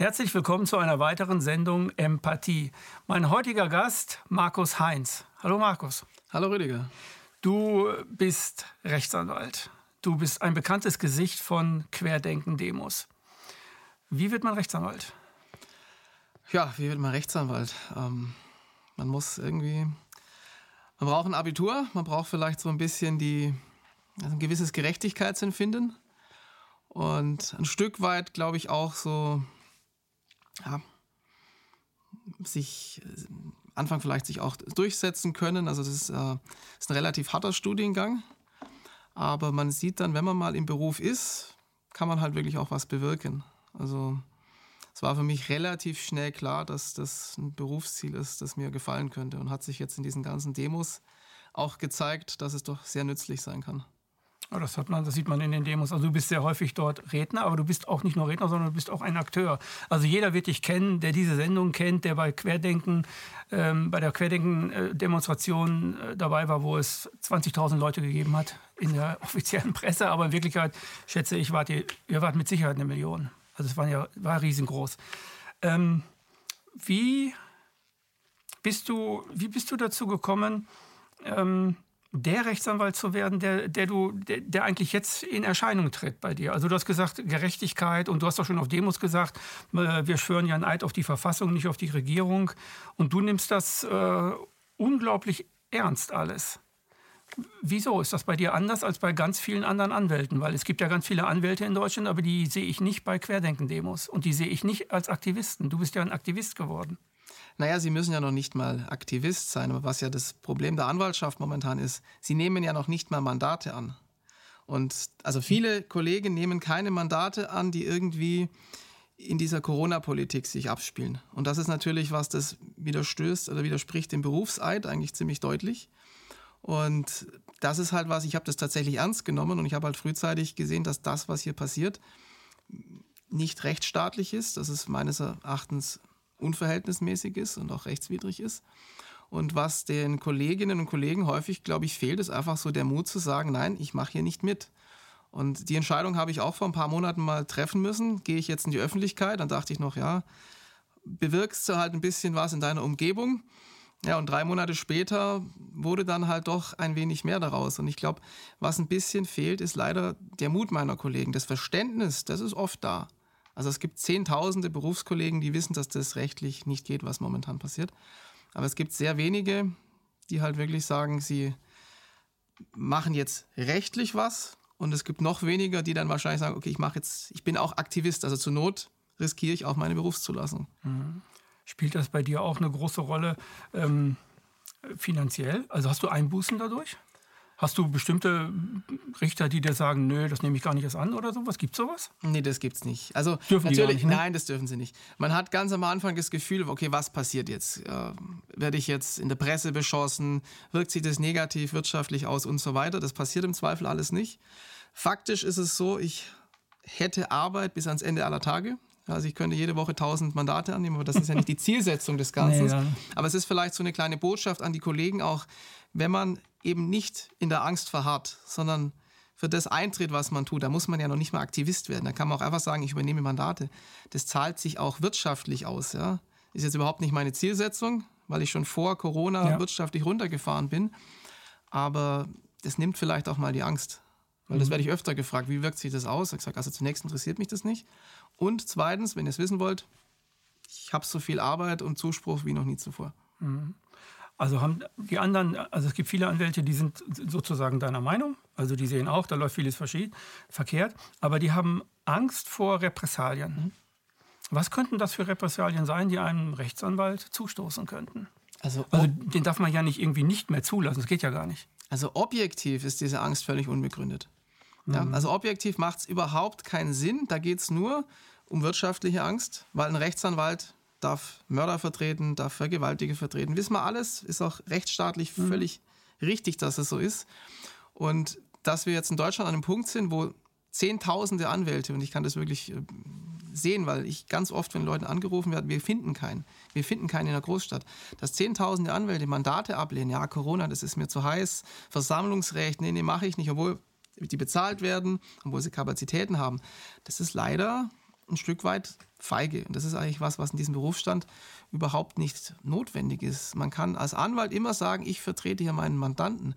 Herzlich willkommen zu einer weiteren Sendung Empathie. Mein heutiger Gast, Markus Heinz. Hallo Markus. Hallo Rüdiger. Du bist Rechtsanwalt. Du bist ein bekanntes Gesicht von Querdenken-Demos. Wie wird man Rechtsanwalt? Ja, wie wird man Rechtsanwalt? Ähm, man muss irgendwie, man braucht ein Abitur, man braucht vielleicht so ein bisschen die, also ein gewisses Gerechtigkeitsempfinden und ein Stück weit, glaube ich, auch so ja, sich Anfang vielleicht sich auch durchsetzen können. Also das ist, äh, ist ein relativ harter Studiengang. Aber man sieht dann, wenn man mal im Beruf ist, kann man halt wirklich auch was bewirken. Also es war für mich relativ schnell klar, dass das ein Berufsziel ist, das mir gefallen könnte und hat sich jetzt in diesen ganzen Demos auch gezeigt, dass es doch sehr nützlich sein kann. Das, hat man, das sieht man in den Demos. Also du bist sehr häufig dort Redner, aber du bist auch nicht nur Redner, sondern du bist auch ein Akteur. Also jeder wird dich kennen, der diese Sendung kennt, der bei Querdenken, ähm, bei der Querdenken-Demonstration äh, dabei war, wo es 20.000 Leute gegeben hat in der offiziellen Presse. Aber in Wirklichkeit, schätze ich, wart ihr, ihr wart mit Sicherheit eine Million. Also es war ja war riesengroß. Ähm, wie, bist du, wie bist du dazu gekommen, ähm, der Rechtsanwalt zu werden, der, der, du, der, der, eigentlich jetzt in Erscheinung tritt bei dir. Also du hast gesagt Gerechtigkeit und du hast auch schon auf Demos gesagt, äh, wir schwören ja einen Eid auf die Verfassung, nicht auf die Regierung. Und du nimmst das äh, unglaublich ernst alles. Wieso ist das bei dir anders als bei ganz vielen anderen Anwälten? Weil es gibt ja ganz viele Anwälte in Deutschland, aber die sehe ich nicht bei Querdenken-Demos und die sehe ich nicht als Aktivisten. Du bist ja ein Aktivist geworden. Naja, Sie müssen ja noch nicht mal Aktivist sein, aber was ja das Problem der Anwaltschaft momentan ist, Sie nehmen ja noch nicht mal Mandate an. Und also viele Kollegen nehmen keine Mandate an, die irgendwie in dieser Corona-Politik sich abspielen. Und das ist natürlich was, das widerstößt oder widerspricht dem Berufseid eigentlich ziemlich deutlich. Und das ist halt was, ich habe das tatsächlich ernst genommen und ich habe halt frühzeitig gesehen, dass das, was hier passiert, nicht rechtsstaatlich ist. Das ist meines Erachtens unverhältnismäßig ist und auch rechtswidrig ist. Und was den Kolleginnen und Kollegen häufig, glaube ich, fehlt, ist einfach so der Mut zu sagen, nein, ich mache hier nicht mit. Und die Entscheidung habe ich auch vor ein paar Monaten mal treffen müssen. Gehe ich jetzt in die Öffentlichkeit? Dann dachte ich noch, ja, bewirkst du halt ein bisschen was in deiner Umgebung. Ja, und drei Monate später wurde dann halt doch ein wenig mehr daraus. Und ich glaube, was ein bisschen fehlt, ist leider der Mut meiner Kollegen. Das Verständnis, das ist oft da. Also es gibt zehntausende Berufskollegen, die wissen, dass das rechtlich nicht geht, was momentan passiert. Aber es gibt sehr wenige, die halt wirklich sagen, sie machen jetzt rechtlich was. Und es gibt noch weniger, die dann wahrscheinlich sagen, okay, ich mache jetzt, ich bin auch Aktivist, also zur Not riskiere ich auch meine Berufszulassung. Mhm. Spielt das bei dir auch eine große Rolle ähm, finanziell? Also hast du Einbußen dadurch? Hast du bestimmte Richter, die dir sagen, nö, das nehme ich gar nicht erst an oder sowas? Gibt sowas? Nee, das gibt's nicht. Also dürfen natürlich, nicht, ne? nein, das dürfen sie nicht. Man hat ganz am Anfang das Gefühl, okay, was passiert jetzt? Äh, werde ich jetzt in der Presse beschossen? Wirkt sich das negativ wirtschaftlich aus und so weiter? Das passiert im Zweifel alles nicht. Faktisch ist es so, ich hätte Arbeit bis ans Ende aller Tage. Also ich könnte jede Woche 1000 Mandate annehmen, aber das ist ja nicht die Zielsetzung des Ganzen. Nee, ja. Aber es ist vielleicht so eine kleine Botschaft an die Kollegen auch, wenn man eben nicht in der Angst verharrt, sondern für das eintritt, was man tut, da muss man ja noch nicht mal Aktivist werden. Da kann man auch einfach sagen, ich übernehme Mandate. Das zahlt sich auch wirtschaftlich aus. Ja? Ist jetzt überhaupt nicht meine Zielsetzung, weil ich schon vor Corona ja. wirtschaftlich runtergefahren bin. Aber das nimmt vielleicht auch mal die Angst. Weil mhm. das werde ich öfter gefragt, wie wirkt sich das aus? Ich sage, also zunächst interessiert mich das nicht. Und zweitens, wenn ihr es wissen wollt, ich habe so viel Arbeit und Zuspruch wie noch nie zuvor. Mhm. Also haben die anderen, also es gibt viele Anwälte, die sind sozusagen deiner Meinung, also die sehen auch, da läuft vieles verkehrt, aber die haben Angst vor Repressalien. Mhm. Was könnten das für Repressalien sein, die einem Rechtsanwalt zustoßen könnten? Also, also den darf man ja nicht irgendwie nicht mehr zulassen, das geht ja gar nicht. Also objektiv ist diese Angst völlig unbegründet. Mhm. Ja, also objektiv macht es überhaupt keinen Sinn, da geht es nur um wirtschaftliche Angst, weil ein Rechtsanwalt darf Mörder vertreten, darf Vergewaltiger vertreten. Wissen wir alles, ist auch rechtsstaatlich mhm. völlig richtig, dass es so ist. Und dass wir jetzt in Deutschland an einem Punkt sind, wo Zehntausende Anwälte, und ich kann das wirklich äh, sehen, weil ich ganz oft, wenn Leuten angerufen werde, wir finden keinen. Wir finden keinen in der Großstadt. Dass Zehntausende Anwälte Mandate ablehnen, ja, Corona, das ist mir zu heiß, Versammlungsrecht, nee, nee, mache ich nicht, obwohl die bezahlt werden, obwohl sie Kapazitäten haben. Das ist leider ein Stück weit feige. Und das ist eigentlich was, was in diesem Berufsstand überhaupt nicht notwendig ist. Man kann als Anwalt immer sagen, ich vertrete hier meinen Mandanten.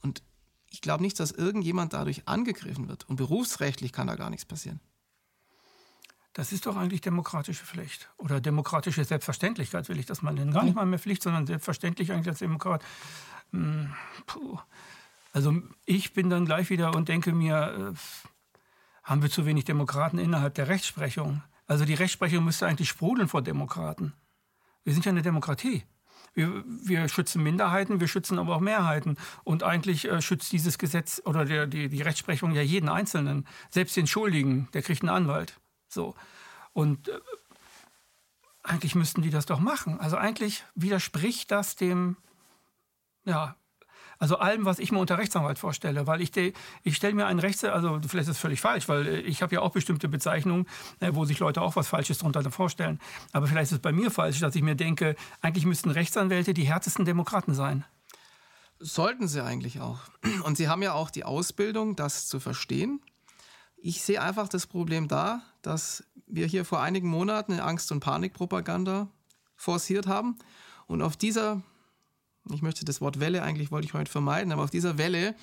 Und ich glaube nicht, dass irgendjemand dadurch angegriffen wird. Und berufsrechtlich kann da gar nichts passieren. Das ist doch eigentlich demokratische Pflicht oder demokratische Selbstverständlichkeit, will ich das mal nennen. Gar nicht mal mehr Pflicht, sondern selbstverständlich eigentlich als Demokrat. Hm, puh. Also ich bin dann gleich wieder und denke mir, äh, haben wir zu wenig Demokraten innerhalb der Rechtsprechung? Also die Rechtsprechung müsste eigentlich sprudeln vor Demokraten. Wir sind ja eine Demokratie. Wir, wir, schützen Minderheiten, wir schützen aber auch Mehrheiten. Und eigentlich äh, schützt dieses Gesetz oder der, die, die Rechtsprechung ja jeden Einzelnen. Selbst den Schuldigen, der kriegt einen Anwalt. So. Und äh, eigentlich müssten die das doch machen. Also eigentlich widerspricht das dem, ja, also allem, was ich mir unter Rechtsanwalt vorstelle, weil ich, ich stelle mir einen Rechts, also vielleicht ist es völlig falsch, weil äh, ich habe ja auch bestimmte Bezeichnungen, äh, wo sich Leute auch was Falsches darunter vorstellen. Aber vielleicht ist es bei mir falsch, dass ich mir denke, eigentlich müssten Rechtsanwälte die härtesten Demokraten sein. Sollten sie eigentlich auch. Und sie haben ja auch die Ausbildung, das zu verstehen. Ich sehe einfach das Problem da, dass wir hier vor einigen Monaten eine Angst- und Panikpropaganda forciert haben. Und auf dieser, ich möchte das Wort Welle eigentlich wollte ich heute vermeiden, aber auf dieser Welle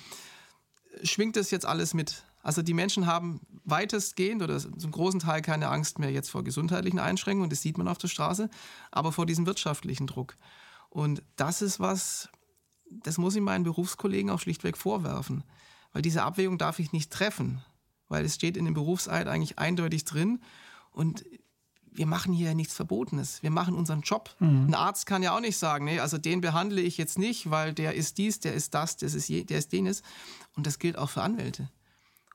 schwingt das jetzt alles mit. Also die Menschen haben weitestgehend oder zum großen Teil keine Angst mehr jetzt vor gesundheitlichen Einschränkungen, das sieht man auf der Straße, aber vor diesem wirtschaftlichen Druck. Und das ist was, das muss ich meinen Berufskollegen auch schlichtweg vorwerfen, weil diese Abwägung darf ich nicht treffen weil es steht in dem Berufseid eigentlich eindeutig drin. Und wir machen hier ja nichts Verbotenes. Wir machen unseren Job. Mhm. Ein Arzt kann ja auch nicht sagen, nee, also den behandle ich jetzt nicht, weil der ist dies, der ist das, das ist je, der ist jenes. Und das gilt auch für Anwälte.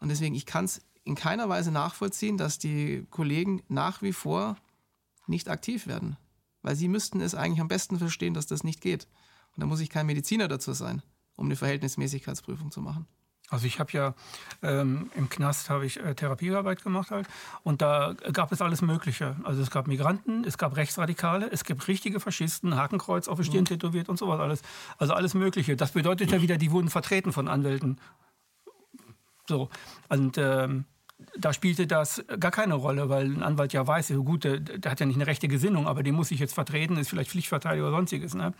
Und deswegen, ich kann es in keiner Weise nachvollziehen, dass die Kollegen nach wie vor nicht aktiv werden. Weil sie müssten es eigentlich am besten verstehen, dass das nicht geht. Und da muss ich kein Mediziner dazu sein, um eine Verhältnismäßigkeitsprüfung zu machen. Also ich habe ja ähm, im Knast habe ich äh, Therapiearbeit gemacht halt und da gab es alles Mögliche. Also es gab Migranten, es gab Rechtsradikale, es gibt richtige Faschisten, Hakenkreuz auf die Stirn mhm. tätowiert und sowas alles. Also alles Mögliche. Das bedeutet ja wieder, die wurden vertreten von Anwälten. So und ähm, da spielte das gar keine Rolle, weil ein Anwalt ja weiß, gut, der, der, hat ja nicht eine rechte Gesinnung, aber den muss ich jetzt vertreten, ist vielleicht Pflichtverteidiger oder sonstiges. Ne?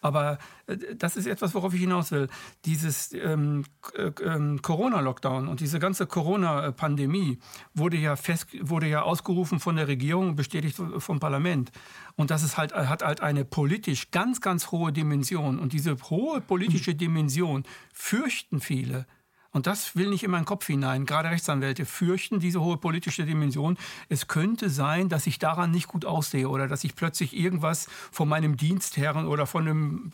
Aber äh, das ist etwas, worauf ich hinaus will. Dieses ähm, äh, ähm, Corona-Lockdown und diese ganze Corona-Pandemie wurde ja fest, wurde ja ausgerufen von der Regierung, bestätigt vom Parlament. Und das ist halt, hat halt eine politisch ganz, ganz hohe Dimension. Und diese hohe politische Dimension fürchten viele und das will nicht in meinen Kopf hinein. Gerade Rechtsanwälte fürchten diese hohe politische Dimension. Es könnte sein, dass ich daran nicht gut aussehe oder dass ich plötzlich irgendwas von meinem Dienstherren oder von einem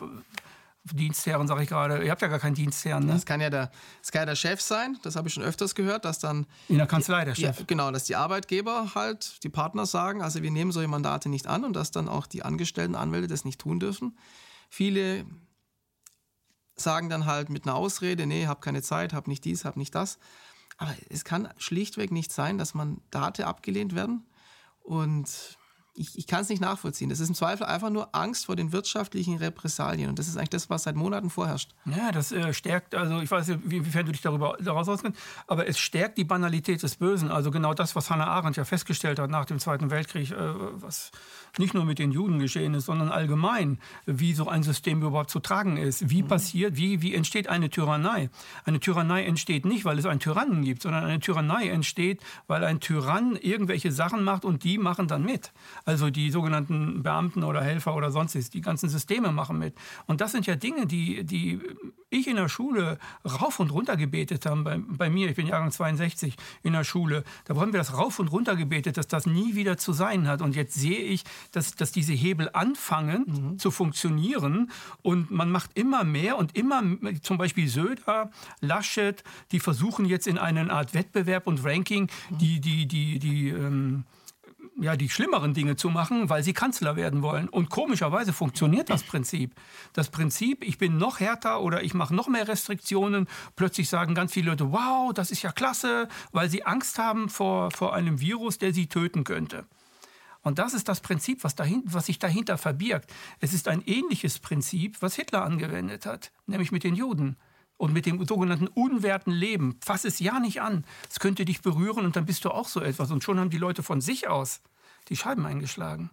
Dienstherren, sage ich gerade. Ihr habt ja gar keinen Dienstherren. Ne? Das, kann ja der, das kann ja der Chef sein. Das habe ich schon öfters gehört, dass dann. In der Kanzlei der Chef. Die, genau, dass die Arbeitgeber halt, die Partner sagen, also wir nehmen solche Mandate nicht an und dass dann auch die angestellten Anwälte das nicht tun dürfen. Viele sagen dann halt mit einer Ausrede, nee, hab keine Zeit, hab nicht dies, hab nicht das. Aber es kann schlichtweg nicht sein, dass Mandate abgelehnt werden. Und ich, ich kann es nicht nachvollziehen. Das ist im Zweifel einfach nur Angst vor den wirtschaftlichen Repressalien. Und das ist eigentlich das, was seit Monaten vorherrscht. Ja, das äh, stärkt, also ich weiß nicht, inwiefern du dich darüber daraus auskennst, aber es stärkt die Banalität des Bösen. Also genau das, was Hannah Arendt ja festgestellt hat nach dem Zweiten Weltkrieg, äh, was nicht nur mit den Juden geschehen ist, sondern allgemein, wie so ein System überhaupt zu tragen ist. Wie mhm. passiert, wie, wie entsteht eine Tyrannei? Eine Tyrannei entsteht nicht, weil es einen Tyrannen gibt, sondern eine Tyrannei entsteht, weil ein Tyrann irgendwelche Sachen macht und die machen dann mit. Also die sogenannten Beamten oder Helfer oder sonstiges, die ganzen Systeme machen mit. Und das sind ja Dinge, die, die ich in der Schule rauf und runter gebetet habe. Bei, bei mir, ich bin Jahrgang 62 in der Schule, da haben wir das rauf und runter gebetet, dass das nie wieder zu sein hat. Und jetzt sehe ich, dass, dass diese Hebel anfangen mhm. zu funktionieren und man macht immer mehr und immer, zum Beispiel Söder, Laschet, die versuchen jetzt in eine Art Wettbewerb und Ranking mhm. die, die, die, die, ähm, ja, die schlimmeren Dinge zu machen, weil sie Kanzler werden wollen. Und komischerweise funktioniert das Prinzip. Das Prinzip, ich bin noch härter oder ich mache noch mehr Restriktionen. Plötzlich sagen ganz viele Leute, wow, das ist ja klasse, weil sie Angst haben vor, vor einem Virus, der sie töten könnte. Und das ist das Prinzip, was, dahin, was sich dahinter verbirgt. Es ist ein ähnliches Prinzip, was Hitler angewendet hat, nämlich mit den Juden und mit dem sogenannten unwerten Leben. Fass es ja nicht an. Es könnte dich berühren und dann bist du auch so etwas. Und schon haben die Leute von sich aus die Scheiben eingeschlagen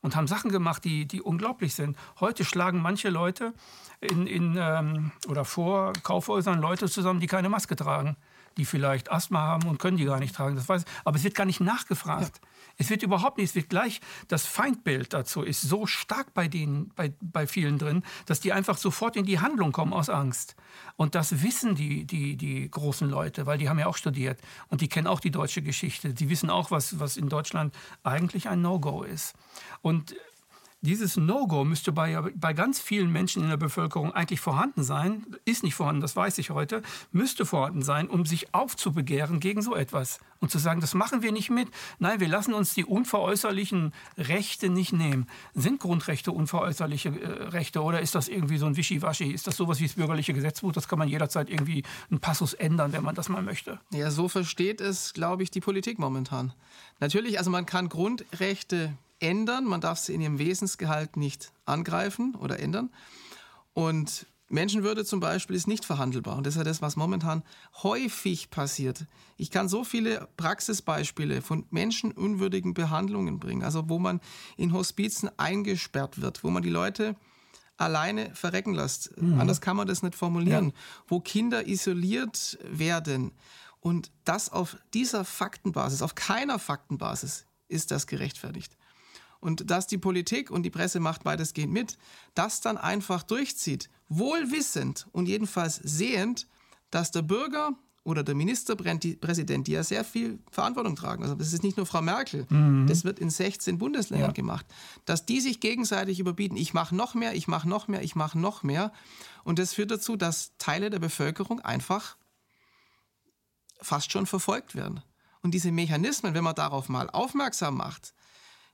und haben Sachen gemacht, die, die unglaublich sind. Heute schlagen manche Leute in, in, ähm, oder vor Kaufhäusern Leute zusammen, die keine Maske tragen, die vielleicht Asthma haben und können die gar nicht tragen. Das weiß, aber es wird gar nicht nachgefragt. Ja. Es wird überhaupt nicht, es wird gleich, das Feindbild dazu ist so stark bei denen, bei, bei vielen drin, dass die einfach sofort in die Handlung kommen aus Angst. Und das wissen die, die, die großen Leute, weil die haben ja auch studiert und die kennen auch die deutsche Geschichte. Die wissen auch, was, was in Deutschland eigentlich ein No-Go ist. Und dieses No-Go müsste bei, bei ganz vielen Menschen in der Bevölkerung eigentlich vorhanden sein, ist nicht vorhanden, das weiß ich heute, müsste vorhanden sein, um sich aufzubegehren gegen so etwas und zu sagen, das machen wir nicht mit. Nein, wir lassen uns die unveräußerlichen Rechte nicht nehmen. Sind Grundrechte unveräußerliche äh, Rechte oder ist das irgendwie so ein Wischiwaschi? Ist das sowas wie das bürgerliche Gesetzbuch? Das kann man jederzeit irgendwie einen Passus ändern, wenn man das mal möchte. Ja, so versteht es, glaube ich, die Politik momentan. Natürlich, also man kann Grundrechte ändern. Man darf sie in ihrem Wesensgehalt nicht angreifen oder ändern. Und Menschenwürde zum Beispiel ist nicht verhandelbar. Und das ist ja das, was momentan häufig passiert. Ich kann so viele Praxisbeispiele von menschenunwürdigen Behandlungen bringen. Also wo man in Hospizen eingesperrt wird, wo man die Leute alleine verrecken lässt. Mhm. Anders kann man das nicht formulieren. Ja. Wo Kinder isoliert werden. Und das auf dieser Faktenbasis, auf keiner Faktenbasis ist das gerechtfertigt und dass die Politik und die Presse macht weitestgehend mit, das dann einfach durchzieht, wohlwissend und jedenfalls sehend, dass der Bürger oder der Ministerpräsident, die ja sehr viel Verantwortung tragen, also das ist nicht nur Frau Merkel, mhm. das wird in 16 Bundesländern ja. gemacht, dass die sich gegenseitig überbieten, ich mache noch mehr, ich mache noch mehr, ich mache noch mehr. Und das führt dazu, dass Teile der Bevölkerung einfach fast schon verfolgt werden. Und diese Mechanismen, wenn man darauf mal aufmerksam macht,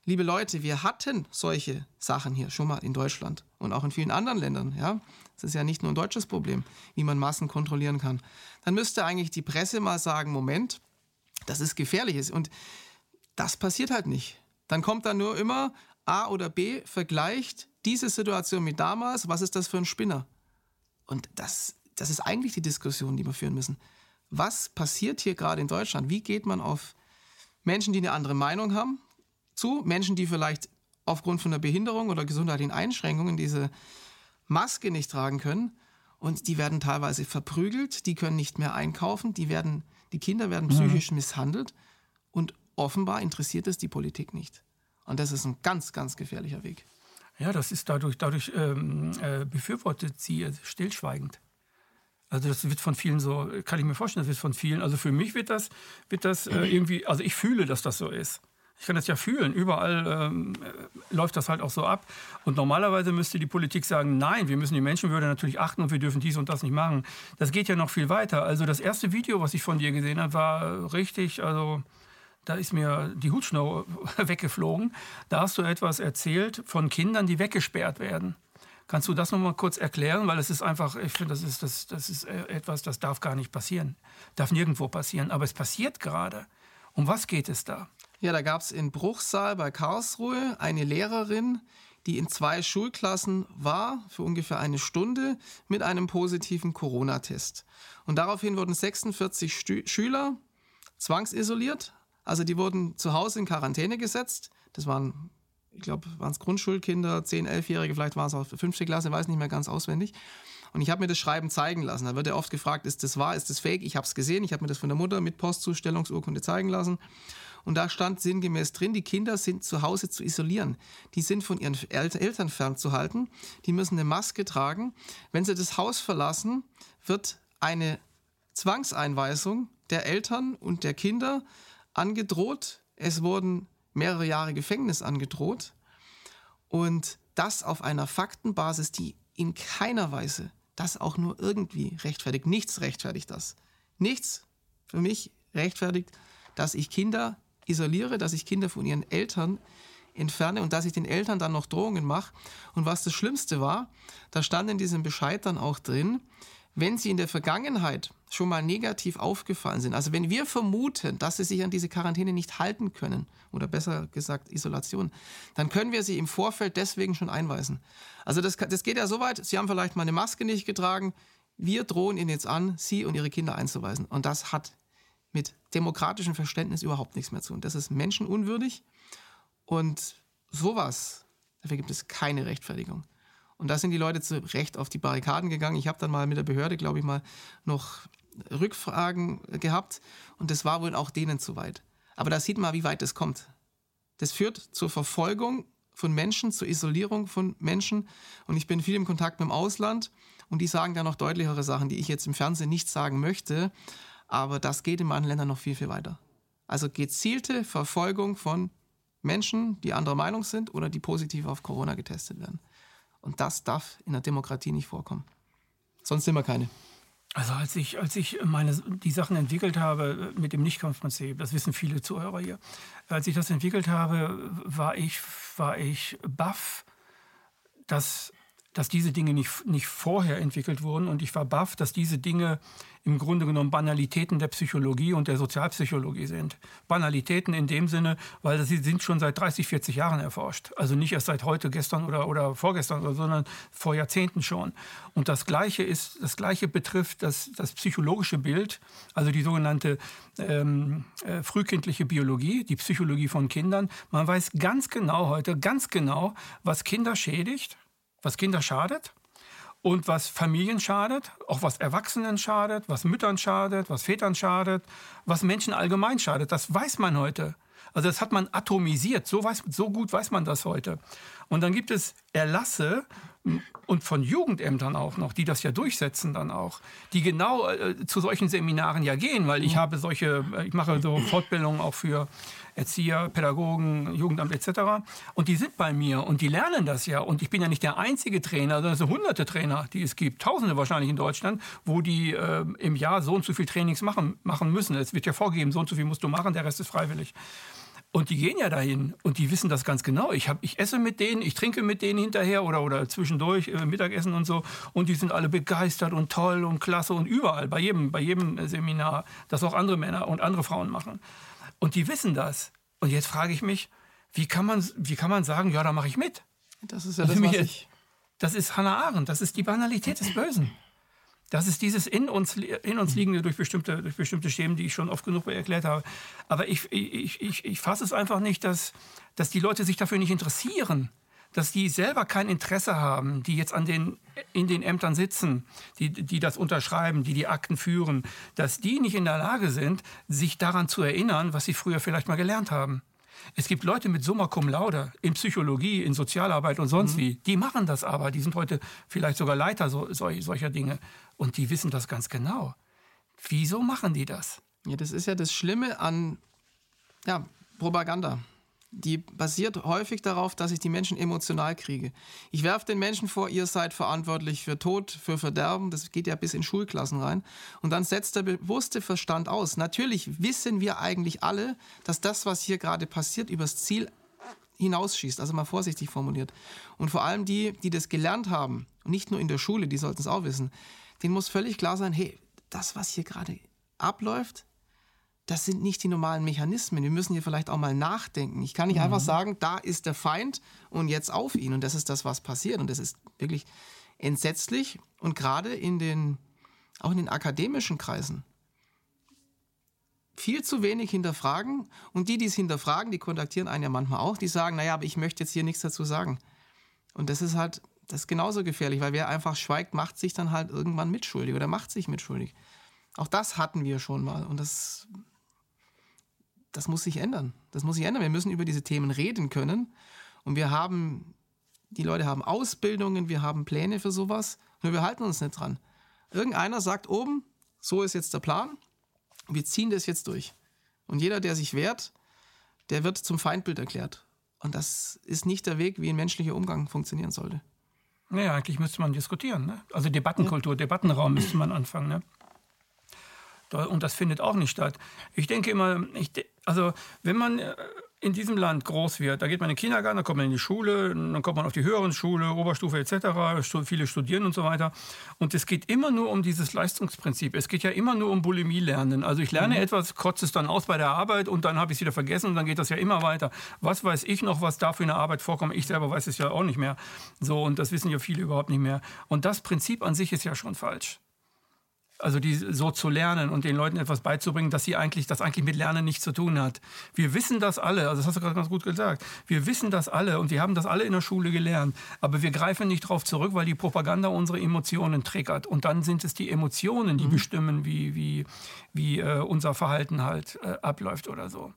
liebe Leute, wir hatten solche Sachen hier schon mal in Deutschland und auch in vielen anderen Ländern. Ja, das ist ja nicht nur ein deutsches Problem, wie man Massen kontrollieren kann. Dann müsste eigentlich die Presse mal sagen: Moment, das ist gefährlich. Und das passiert halt nicht. Dann kommt dann nur immer A oder B vergleicht diese Situation mit damals. Was ist das für ein Spinner? Und das, das ist eigentlich die Diskussion, die wir führen müssen. Was passiert hier gerade in Deutschland? Wie geht man auf Menschen, die eine andere Meinung haben, zu. Menschen, die vielleicht aufgrund von einer Behinderung oder gesundheitlichen Einschränkungen diese Maske nicht tragen können. Und die werden teilweise verprügelt, die können nicht mehr einkaufen, die, werden, die Kinder werden mhm. psychisch mhm. misshandelt. Und offenbar interessiert es die Politik nicht. Und das ist ein ganz, ganz gefährlicher Weg. Ja, das ist dadurch, dadurch ähm, äh, befürwortet sie stillschweigend. Also das wird von vielen so, kann ich mir vorstellen, das wird von vielen, also für mich wird das, wird das äh, irgendwie, also ich fühle, dass das so ist. Ich kann das ja fühlen. Überall ähm, äh, läuft das halt auch so ab. Und normalerweise müsste die Politik sagen, nein, wir müssen die Menschenwürde natürlich achten und wir dürfen dies und das nicht machen. Das geht ja noch viel weiter. Also das erste Video, was ich von dir gesehen habe, war richtig, also da ist mir die Hutschnur weggeflogen. Da hast du etwas erzählt von Kindern, die weggesperrt werden. Kannst du das noch mal kurz erklären? Weil es ist einfach, ich finde, das ist, das, das ist äh, etwas, das darf gar nicht passieren. Darf nirgendwo passieren. Aber es passiert gerade. Um was geht es da? Ja, da gab es in Bruchsal bei Karlsruhe eine Lehrerin, die in zwei Schulklassen war für ungefähr eine Stunde mit einem positiven Corona-Test. Und daraufhin wurden 46 Stü Schüler zwangsisoliert. Also die wurden zu Hause in Quarantäne gesetzt. Das waren, ich glaube, waren es Grundschulkinder, 10, 11-Jährige, vielleicht war es auch fünfte Klasse, weiß nicht mehr ganz auswendig. Und ich habe mir das Schreiben zeigen lassen. Da wird ja oft gefragt, ist das wahr, ist das fake? Ich habe es gesehen, ich habe mir das von der Mutter mit Postzustellungsurkunde zeigen lassen. Und da stand sinngemäß drin, die Kinder sind zu Hause zu isolieren. Die sind von ihren Eltern fernzuhalten. Die müssen eine Maske tragen. Wenn sie das Haus verlassen, wird eine Zwangseinweisung der Eltern und der Kinder angedroht. Es wurden mehrere Jahre Gefängnis angedroht. Und das auf einer Faktenbasis, die in keiner Weise das auch nur irgendwie rechtfertigt. Nichts rechtfertigt das. Nichts für mich rechtfertigt, dass ich Kinder isoliere, dass ich Kinder von ihren Eltern entferne und dass ich den Eltern dann noch Drohungen mache. Und was das Schlimmste war, da stand in diesem Bescheid dann auch drin, wenn sie in der Vergangenheit schon mal negativ aufgefallen sind, also wenn wir vermuten, dass sie sich an diese Quarantäne nicht halten können, oder besser gesagt Isolation, dann können wir sie im Vorfeld deswegen schon einweisen. Also das, das geht ja so weit, sie haben vielleicht mal eine Maske nicht getragen, wir drohen ihnen jetzt an, sie und ihre Kinder einzuweisen. Und das hat mit demokratischem Verständnis überhaupt nichts mehr zu tun. Das ist menschenunwürdig und sowas, dafür gibt es keine Rechtfertigung. Und da sind die Leute zu Recht auf die Barrikaden gegangen. Ich habe dann mal mit der Behörde, glaube ich, mal noch Rückfragen gehabt und das war wohl auch denen zu weit. Aber da sieht man, wie weit das kommt. Das führt zur Verfolgung von Menschen, zur Isolierung von Menschen. Und ich bin viel im Kontakt mit dem Ausland und die sagen da noch deutlichere Sachen, die ich jetzt im Fernsehen nicht sagen möchte. Aber das geht in manchen Ländern noch viel, viel weiter. Also gezielte Verfolgung von Menschen, die anderer Meinung sind oder die positiv auf Corona getestet werden. Und das darf in der Demokratie nicht vorkommen. Sonst sind wir keine. Also als ich, als ich meine, die Sachen entwickelt habe mit dem Nichtkampfprinzip, das wissen viele Zuhörer hier, als ich das entwickelt habe, war ich, war ich baff, dass, dass diese Dinge nicht, nicht vorher entwickelt wurden und ich war baff, dass diese Dinge im Grunde genommen Banalitäten der Psychologie und der Sozialpsychologie sind. Banalitäten in dem Sinne, weil sie sind schon seit 30, 40 Jahren erforscht. Also nicht erst seit heute, gestern oder, oder vorgestern, sondern vor Jahrzehnten schon. Und das Gleiche ist, das Gleiche betrifft das, das psychologische Bild, also die sogenannte ähm, äh, frühkindliche Biologie, die Psychologie von Kindern. Man weiß ganz genau heute, ganz genau, was Kinder schädigt, was Kinder schadet und was Familien schadet, auch was Erwachsenen schadet, was Müttern schadet, was Vätern schadet, was Menschen allgemein schadet. Das weiß man heute. Also das hat man atomisiert. So, weiß, so gut weiß man das heute. Und dann gibt es Erlasse und von Jugendämtern auch noch, die das ja durchsetzen dann auch, die genau äh, zu solchen Seminaren ja gehen, weil ich mhm. habe solche, äh, ich mache so Fortbildungen auch für Erzieher, Pädagogen, Jugendamt etc. Und die sind bei mir und die lernen das ja. Und ich bin ja nicht der einzige Trainer, sondern es sind hunderte Trainer, die es gibt, tausende wahrscheinlich in Deutschland, wo die äh, im Jahr so und so viel Trainings machen, machen müssen. Es wird ja vorgegeben, so und so viel musst du machen, der Rest ist freiwillig. Und die gehen ja dahin und die wissen das ganz genau. Ich, hab, ich esse mit denen, ich trinke mit denen hinterher oder, oder zwischendurch äh, Mittagessen und so. Und die sind alle begeistert und toll und klasse und überall, bei jedem, bei jedem Seminar, das auch andere Männer und andere Frauen machen. Und die wissen das. Und jetzt frage ich mich, wie kann man, wie kann man sagen, ja, da mache ich mit? Das ist ja das, was ich... Das ist Hannah Arendt, das ist die Banalität des Bösen. Das ist dieses in uns, in uns liegende durch bestimmte, durch bestimmte Themen, die ich schon oft genug erklärt habe. Aber ich, ich, ich, ich fasse es einfach nicht, dass, dass die Leute sich dafür nicht interessieren dass die selber kein Interesse haben, die jetzt an den, in den Ämtern sitzen, die, die das unterschreiben, die die Akten führen, dass die nicht in der Lage sind, sich daran zu erinnern, was sie früher vielleicht mal gelernt haben. Es gibt Leute mit Summa Cum Laude in Psychologie, in Sozialarbeit und sonst mhm. wie. Die machen das aber. Die sind heute vielleicht sogar Leiter so, solcher Dinge. Und die wissen das ganz genau. Wieso machen die das? Ja, das ist ja das Schlimme an ja, Propaganda die basiert häufig darauf, dass ich die Menschen emotional kriege. Ich werfe den Menschen vor, ihr seid verantwortlich für Tod, für Verderben, das geht ja bis in Schulklassen rein. Und dann setzt der bewusste Verstand aus. Natürlich wissen wir eigentlich alle, dass das, was hier gerade passiert, übers Ziel hinausschießt, also mal vorsichtig formuliert. Und vor allem die, die das gelernt haben, und nicht nur in der Schule, die sollten es auch wissen, denen muss völlig klar sein, hey, das, was hier gerade abläuft, das sind nicht die normalen Mechanismen. Wir müssen hier vielleicht auch mal nachdenken. Ich kann nicht mhm. einfach sagen, da ist der Feind und jetzt auf ihn. Und das ist das, was passiert. Und das ist wirklich entsetzlich. Und gerade in den, auch in den akademischen Kreisen, viel zu wenig hinterfragen. Und die, die es hinterfragen, die kontaktieren einen ja manchmal auch, die sagen, naja, aber ich möchte jetzt hier nichts dazu sagen. Und das ist halt, das ist genauso gefährlich, weil wer einfach schweigt, macht sich dann halt irgendwann mitschuldig oder macht sich mitschuldig. Auch das hatten wir schon mal. Und das das muss sich ändern. Das muss sich ändern. Wir müssen über diese Themen reden können. Und wir haben, die Leute haben Ausbildungen, wir haben Pläne für sowas. Nur wir halten uns nicht dran. Irgendeiner sagt oben, so ist jetzt der Plan. Wir ziehen das jetzt durch. Und jeder, der sich wehrt, der wird zum Feindbild erklärt. Und das ist nicht der Weg, wie ein menschlicher Umgang funktionieren sollte. Naja, eigentlich müsste man diskutieren. Ne? Also Debattenkultur. Debattenraum müsste man anfangen. Ne? Und das findet auch nicht statt. Ich denke immer, ich, also wenn man äh, in diesem Land groß wird, da geht man in den Kindergarten, dann kommt man in die Schule, dann kommt man auf die höheren Schule, Oberstufe etc., viele studieren und so weiter. Und es geht immer nur um dieses Leistungsprinzip. Es geht ja immer nur um Bulimie-Lernen. Also ich lerne mhm. etwas, kotze es dann aus bei der Arbeit und dann habe ich es wieder vergessen und dann geht das ja immer weiter. Was weiß ich noch, was da für eine Arbeit vorkommt? Ich selber weiß es ja auch nicht mehr. So, und das wissen ja viele überhaupt nicht mehr. Und das Prinzip an sich ist ja schon falsch. Also die so zu lernen und den Leuten etwas beizubringen, dass sie eigentlich, das eigentlich mit Lernen nichts zu tun hat. Wir wissen das alle, also das hast du gerade ganz gut gesagt. Wir wissen das alle und wir haben das alle in der Schule gelernt. Aber wir greifen nicht darauf zurück, weil die Propaganda unsere Emotionen triggert. Und dann sind es die Emotionen, die mhm. bestimmen, wie, wie, wie äh, unser Verhalten halt äh, abläuft oder so.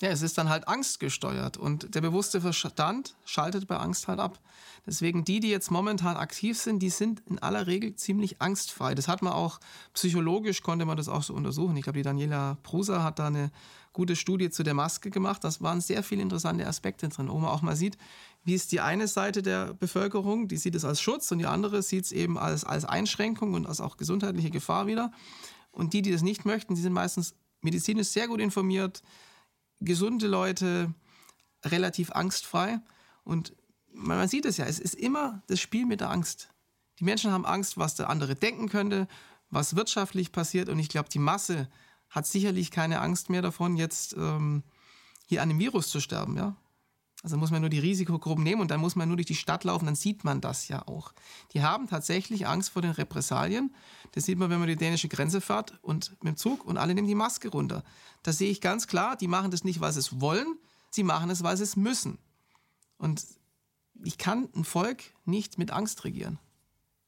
Ja, es ist dann halt angstgesteuert und der bewusste Verstand schaltet bei Angst halt ab. Deswegen die, die jetzt momentan aktiv sind, die sind in aller Regel ziemlich angstfrei. Das hat man auch psychologisch, konnte man das auch so untersuchen. Ich glaube, die Daniela Prusa hat da eine gute Studie zu der Maske gemacht. Das waren sehr viele interessante Aspekte drin, wo man auch mal sieht, wie ist die eine Seite der Bevölkerung, die sieht es als Schutz und die andere sieht es eben als, als Einschränkung und als auch gesundheitliche Gefahr wieder. Und die, die das nicht möchten, die sind meistens medizinisch sehr gut informiert, gesunde Leute relativ angstfrei. Und man sieht es ja, es ist immer das Spiel mit der Angst. Die Menschen haben Angst, was der andere denken könnte, was wirtschaftlich passiert. Und ich glaube, die Masse hat sicherlich keine Angst mehr davon, jetzt ähm, hier an dem Virus zu sterben. Ja? Also muss man nur die Risikogruppen nehmen und dann muss man nur durch die Stadt laufen, dann sieht man das ja auch. Die haben tatsächlich Angst vor den Repressalien. Das sieht man, wenn man die dänische Grenze fährt und mit dem Zug und alle nehmen die Maske runter. Da sehe ich ganz klar, die machen das nicht, weil sie es wollen, sie machen es, weil sie es müssen. Und ich kann ein Volk nicht mit Angst regieren.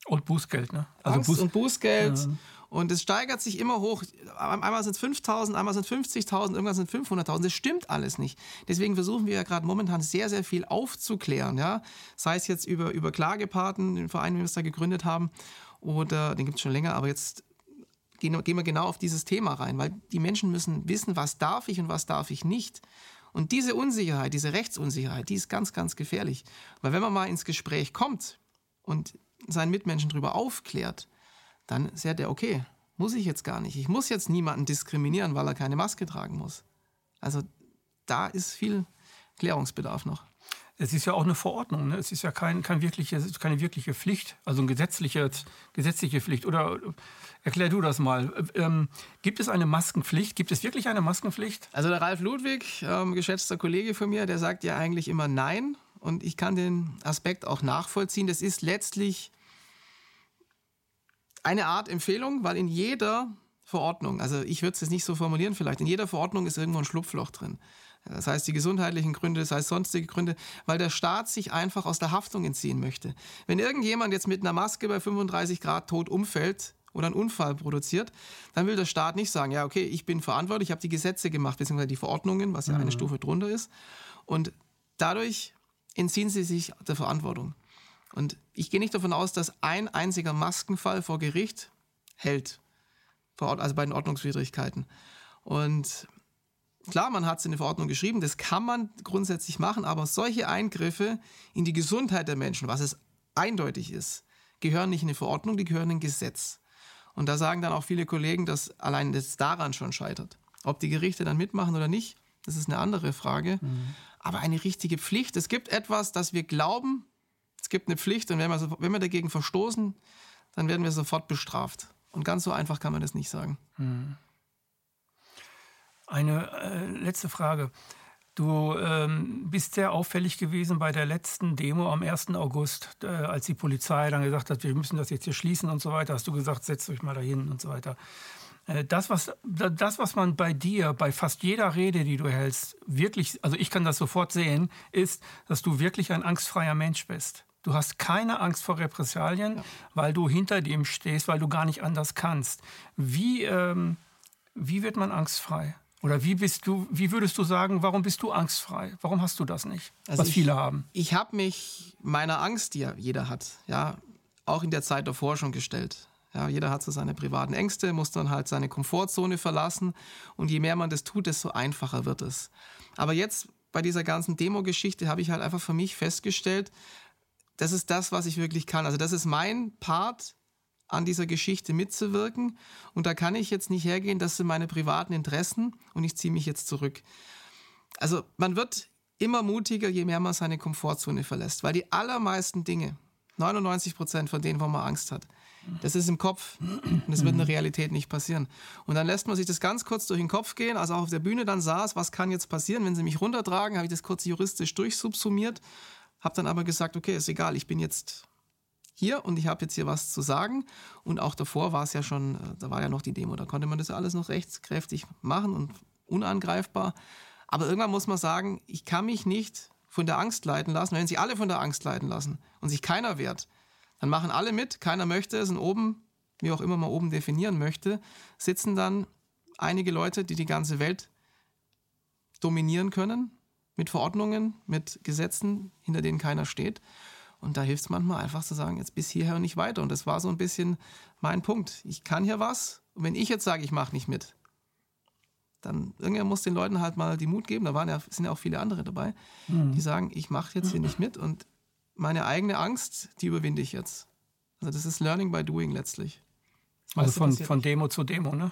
Und Bußgeld, ne? Also Angst Buß und Bußgeld. Ja. Und es steigert sich immer hoch. Einmal sind es 5.000, einmal sind es 50.000, irgendwann sind es 500.000. Das stimmt alles nicht. Deswegen versuchen wir ja gerade momentan sehr, sehr viel aufzuklären. Ja? Sei es jetzt über, über Klagepaten, den Verein, den wir es da gegründet haben, oder den gibt es schon länger, aber jetzt gehen, gehen wir genau auf dieses Thema rein, weil die Menschen müssen wissen, was darf ich und was darf ich nicht. Und diese Unsicherheit, diese Rechtsunsicherheit, die ist ganz, ganz gefährlich. Weil wenn man mal ins Gespräch kommt und seinen Mitmenschen darüber aufklärt, dann sagt er, okay, muss ich jetzt gar nicht. Ich muss jetzt niemanden diskriminieren, weil er keine Maske tragen muss. Also da ist viel Klärungsbedarf noch. Es ist ja auch eine Verordnung, ne? es ist ja kein, kein wirkliche, keine wirkliche Pflicht, also eine gesetzliche, gesetzliche Pflicht. Oder erklär du das mal. Ähm, gibt es eine Maskenpflicht? Gibt es wirklich eine Maskenpflicht? Also der Ralf Ludwig, ähm, geschätzter Kollege von mir, der sagt ja eigentlich immer Nein. Und ich kann den Aspekt auch nachvollziehen. Das ist letztlich eine Art Empfehlung, weil in jeder Verordnung, also ich würde es jetzt nicht so formulieren vielleicht, in jeder Verordnung ist irgendwo ein Schlupfloch drin. Das heißt die gesundheitlichen Gründe, das heißt sonstige Gründe, weil der Staat sich einfach aus der Haftung entziehen möchte. Wenn irgendjemand jetzt mit einer Maske bei 35 Grad tot umfällt, oder einen Unfall produziert, dann will der Staat nicht sagen, ja, okay, ich bin verantwortlich, ich habe die Gesetze gemacht, beziehungsweise die Verordnungen, was ja eine mhm. Stufe drunter ist. Und dadurch entziehen sie sich der Verantwortung. Und ich gehe nicht davon aus, dass ein einziger Maskenfall vor Gericht hält, also bei den Ordnungswidrigkeiten. Und klar, man hat es in der Verordnung geschrieben, das kann man grundsätzlich machen, aber solche Eingriffe in die Gesundheit der Menschen, was es eindeutig ist, gehören nicht in die Verordnung, die gehören in ein Gesetz. Und da sagen dann auch viele Kollegen, dass allein das daran schon scheitert. Ob die Gerichte dann mitmachen oder nicht, das ist eine andere Frage. Mhm. Aber eine richtige Pflicht. Es gibt etwas, das wir glauben, es gibt eine Pflicht und wenn wir, wenn wir dagegen verstoßen, dann werden wir sofort bestraft. Und ganz so einfach kann man das nicht sagen. Hm. Eine äh, letzte Frage. Du ähm, bist sehr auffällig gewesen bei der letzten Demo am 1. August, äh, als die Polizei dann gesagt hat, wir müssen das jetzt hier schließen und so weiter. Hast du gesagt, setzt euch mal dahin und so weiter. Äh, das, was, das, was man bei dir, bei fast jeder Rede, die du hältst, wirklich, also ich kann das sofort sehen, ist, dass du wirklich ein angstfreier Mensch bist. Du hast keine Angst vor Repressalien, ja. weil du hinter dem stehst, weil du gar nicht anders kannst. Wie, ähm, wie wird man angstfrei? Oder wie bist du, wie würdest du sagen, warum bist du angstfrei? Warum hast du das nicht? Also was ich, viele haben. Ich habe mich meiner Angst, die ja jeder hat, ja, auch in der Zeit davor schon gestellt. Ja, jeder hat so seine privaten Ängste, muss dann halt seine Komfortzone verlassen. Und je mehr man das tut, desto einfacher wird es. Aber jetzt bei dieser ganzen Demo-Geschichte habe ich halt einfach für mich festgestellt, das ist das, was ich wirklich kann. Also das ist mein Part, an dieser Geschichte mitzuwirken. Und da kann ich jetzt nicht hergehen, das sind meine privaten Interessen und ich ziehe mich jetzt zurück. Also man wird immer mutiger, je mehr man seine Komfortzone verlässt, weil die allermeisten Dinge, 99 Prozent von denen, wo man Angst hat, das ist im Kopf und das wird in der Realität nicht passieren. Und dann lässt man sich das ganz kurz durch den Kopf gehen, also auch auf der Bühne dann saß, was kann jetzt passieren, wenn sie mich runtertragen, habe ich das kurz juristisch durchsubsumiert habe dann aber gesagt, okay, ist egal, ich bin jetzt hier und ich habe jetzt hier was zu sagen. Und auch davor war es ja schon, äh, da war ja noch die Demo, da konnte man das alles noch rechtskräftig machen und unangreifbar. Aber irgendwann muss man sagen, ich kann mich nicht von der Angst leiten lassen. Wenn sie alle von der Angst leiten lassen und sich keiner wehrt, dann machen alle mit, keiner möchte es und oben, wie auch immer man oben definieren möchte, sitzen dann einige Leute, die die ganze Welt dominieren können, mit Verordnungen, mit Gesetzen, hinter denen keiner steht. Und da hilft es manchmal einfach zu sagen, jetzt bis hierher und nicht weiter. Und das war so ein bisschen mein Punkt. Ich kann hier was. Und wenn ich jetzt sage, ich mache nicht mit, dann irgendwer muss den Leuten halt mal die Mut geben. Da waren ja, sind ja auch viele andere dabei, mhm. die sagen, ich mache jetzt hier nicht mit und meine eigene Angst, die überwinde ich jetzt. Also das ist Learning by Doing letztlich. Also von, von Demo zu Demo, ne?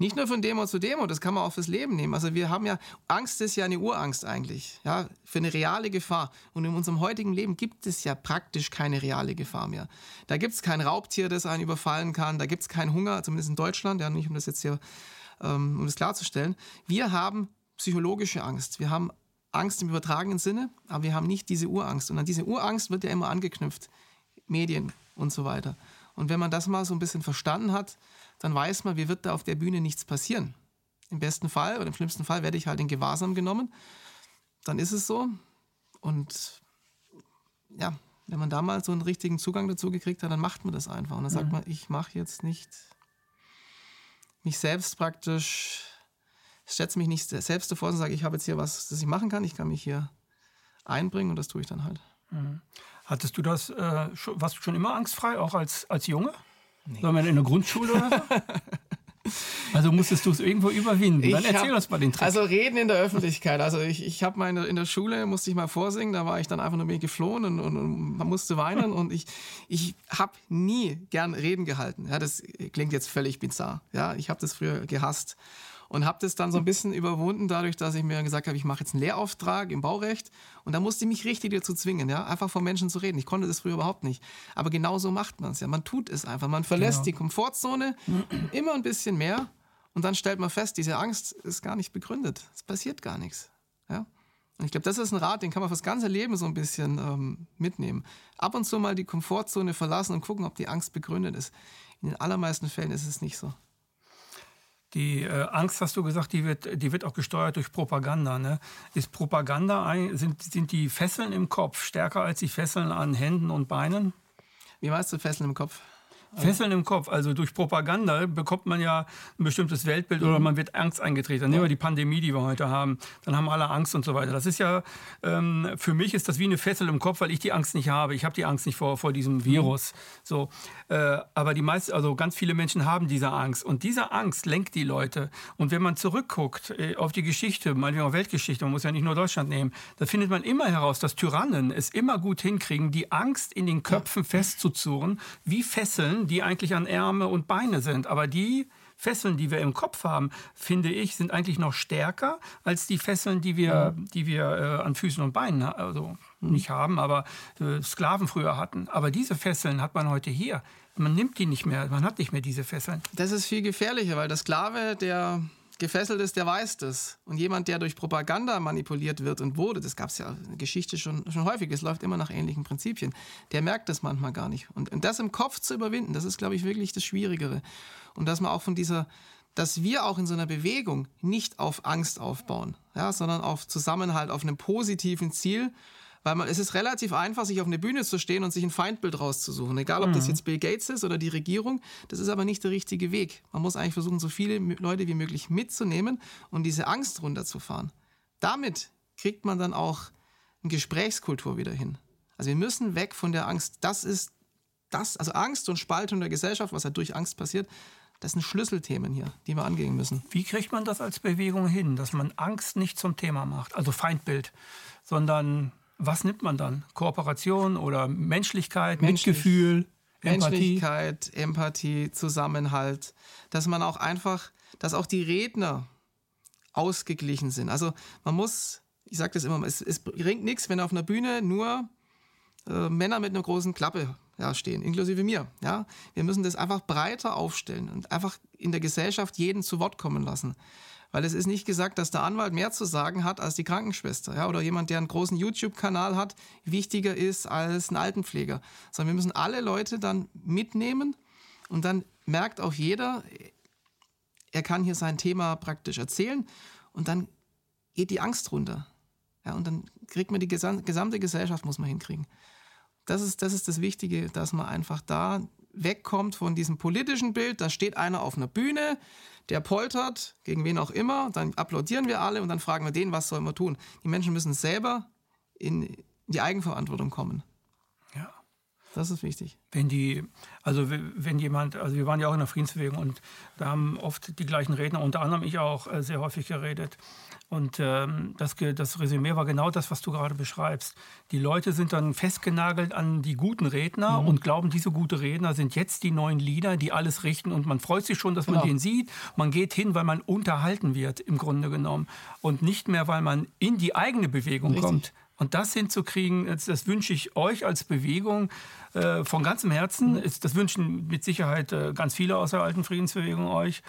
Nicht nur von Demo zu Demo, das kann man auch fürs Leben nehmen. Also wir haben ja, Angst ist ja eine Urangst eigentlich, ja, für eine reale Gefahr. Und in unserem heutigen Leben gibt es ja praktisch keine reale Gefahr mehr. Da gibt es kein Raubtier, das einen überfallen kann, da gibt es keinen Hunger, zumindest in Deutschland, ja, nicht um das jetzt hier, ähm, um das klarzustellen. Wir haben psychologische Angst, wir haben Angst im übertragenen Sinne, aber wir haben nicht diese Urangst. Und an diese Urangst wird ja immer angeknüpft, Medien und so weiter. Und wenn man das mal so ein bisschen verstanden hat, dann weiß man, wie wird da auf der Bühne nichts passieren. Im besten Fall oder im schlimmsten Fall werde ich halt in Gewahrsam genommen. Dann ist es so. Und ja, wenn man da mal so einen richtigen Zugang dazu gekriegt hat, dann macht man das einfach. Und dann sagt mhm. man, ich mache jetzt nicht mich selbst praktisch, setze mich nicht selbst davor und sage, ich habe jetzt hier was, das ich machen kann, ich kann mich hier einbringen und das tue ich dann halt. Mhm. Hattest du das, äh, warst du schon immer angstfrei, auch als, als Junge? Nee. Sondern in der Grundschule oder so? Also musstest du es irgendwo überwinden. Dann erzähl hab, uns mal den Trick. Also reden in der Öffentlichkeit. Also ich, ich habe mal in der, Schule, musste ich mal vorsingen, da war ich dann einfach nur mir geflohen und, und, und man musste weinen und ich, ich habe nie gern Reden gehalten. Ja, das klingt jetzt völlig bizarr. Ja, ich habe das früher gehasst und habe das dann so ein bisschen überwunden, dadurch, dass ich mir gesagt habe, ich mache jetzt einen Lehrauftrag im Baurecht und da musste ich mich richtig dazu zwingen, ja, einfach vor Menschen zu reden. Ich konnte das früher überhaupt nicht. Aber genau so macht man es ja. Man tut es einfach. Man verlässt genau. die Komfortzone immer ein bisschen mehr und dann stellt man fest, diese Angst ist gar nicht begründet. Es passiert gar nichts. Ja? Und ich glaube, das ist ein Rat, den kann man fürs ganze Leben so ein bisschen ähm, mitnehmen. Ab und zu mal die Komfortzone verlassen und gucken, ob die Angst begründet ist. In den allermeisten Fällen ist es nicht so. Die äh, Angst, hast du gesagt, die wird, die wird auch gesteuert durch Propaganda. Ne? Ist Propaganda, sind, sind die Fesseln im Kopf stärker als die Fesseln an Händen und Beinen? Wie meinst du Fesseln im Kopf? Fesseln im Kopf. Also durch Propaganda bekommt man ja ein bestimmtes Weltbild mhm. oder man wird Angst eingetreten. Nehmen wir die Pandemie, die wir heute haben. Dann haben alle Angst und so weiter. Das ist ja, ähm, für mich ist das wie eine Fessel im Kopf, weil ich die Angst nicht habe. Ich habe die Angst nicht vor, vor diesem mhm. Virus. Mhm. So, äh, aber die meisten, also ganz viele Menschen haben diese Angst. Und diese Angst lenkt die Leute. Und wenn man zurückguckt äh, auf die Geschichte, meinetwegen auch Weltgeschichte, man muss ja nicht nur Deutschland nehmen, da findet man immer heraus, dass Tyrannen es immer gut hinkriegen, die Angst in den Köpfen festzuzurren, wie Fesseln die eigentlich an Ärmel und Beine sind. Aber die Fesseln, die wir im Kopf haben, finde ich, sind eigentlich noch stärker als die Fesseln, die wir, die wir äh, an Füßen und Beinen also mhm. nicht haben, aber äh, Sklaven früher hatten. Aber diese Fesseln hat man heute hier. Man nimmt die nicht mehr, man hat nicht mehr diese Fesseln. Das ist viel gefährlicher, weil der Sklave, der gefesselt ist, der weiß das. Und jemand, der durch Propaganda manipuliert wird und wurde, das gab es ja in der Geschichte schon, schon häufig, es läuft immer nach ähnlichen Prinzipien, der merkt das manchmal gar nicht. Und, und das im Kopf zu überwinden, das ist, glaube ich, wirklich das Schwierigere. Und dass man auch von dieser, dass wir auch in so einer Bewegung nicht auf Angst aufbauen, ja, sondern auf Zusammenhalt, auf einem positiven Ziel weil man, es ist relativ einfach, sich auf eine Bühne zu stehen und sich ein Feindbild rauszusuchen. Egal, ob mhm. das jetzt Bill Gates ist oder die Regierung, das ist aber nicht der richtige Weg. Man muss eigentlich versuchen, so viele Leute wie möglich mitzunehmen und diese Angst runterzufahren. Damit kriegt man dann auch eine Gesprächskultur wieder hin. Also wir müssen weg von der Angst. Das ist das, also Angst und Spaltung der Gesellschaft, was halt durch Angst passiert, das sind Schlüsselthemen hier, die wir angehen müssen. Wie kriegt man das als Bewegung hin, dass man Angst nicht zum Thema macht, also Feindbild, sondern was nimmt man dann? Kooperation oder Menschlichkeit, Menschlich, Mitgefühl, Empathie? Menschlichkeit, Empathie, Zusammenhalt. Dass man auch einfach, dass auch die Redner ausgeglichen sind. Also man muss, ich sage das immer, es, es bringt nichts, wenn auf einer Bühne nur äh, Männer mit einer großen Klappe ja, stehen, inklusive mir. Ja? Wir müssen das einfach breiter aufstellen und einfach in der Gesellschaft jeden zu Wort kommen lassen. Weil es ist nicht gesagt, dass der Anwalt mehr zu sagen hat als die Krankenschwester. Ja? Oder jemand, der einen großen YouTube-Kanal hat, wichtiger ist als ein Altenpfleger. Sondern wir müssen alle Leute dann mitnehmen und dann merkt auch jeder, er kann hier sein Thema praktisch erzählen und dann geht die Angst runter. Ja, und dann kriegt man die gesamte Gesellschaft, muss man hinkriegen. Das ist, das ist das Wichtige, dass man einfach da wegkommt von diesem politischen Bild. Da steht einer auf einer Bühne, der poltert, gegen wen auch immer, dann applaudieren wir alle und dann fragen wir den, was sollen wir tun. Die Menschen müssen selber in die Eigenverantwortung kommen. Das ist wichtig. Wenn die, also wenn jemand, also wir waren ja auch in der Friedensbewegung und da haben oft die gleichen Redner, unter anderem ich auch, äh, sehr häufig geredet. Und ähm, das, das Resümee war genau das, was du gerade beschreibst. Die Leute sind dann festgenagelt an die guten Redner mhm. und glauben, diese guten Redner sind jetzt die neuen Lieder, die alles richten. Und man freut sich schon, dass genau. man den sieht. Man geht hin, weil man unterhalten wird, im Grunde genommen. Und nicht mehr, weil man in die eigene Bewegung Richtig. kommt. Und das hinzukriegen, das, das wünsche ich euch als Bewegung äh, von ganzem Herzen. Mhm. Das wünschen mit Sicherheit äh, ganz viele aus der alten Friedensbewegung euch.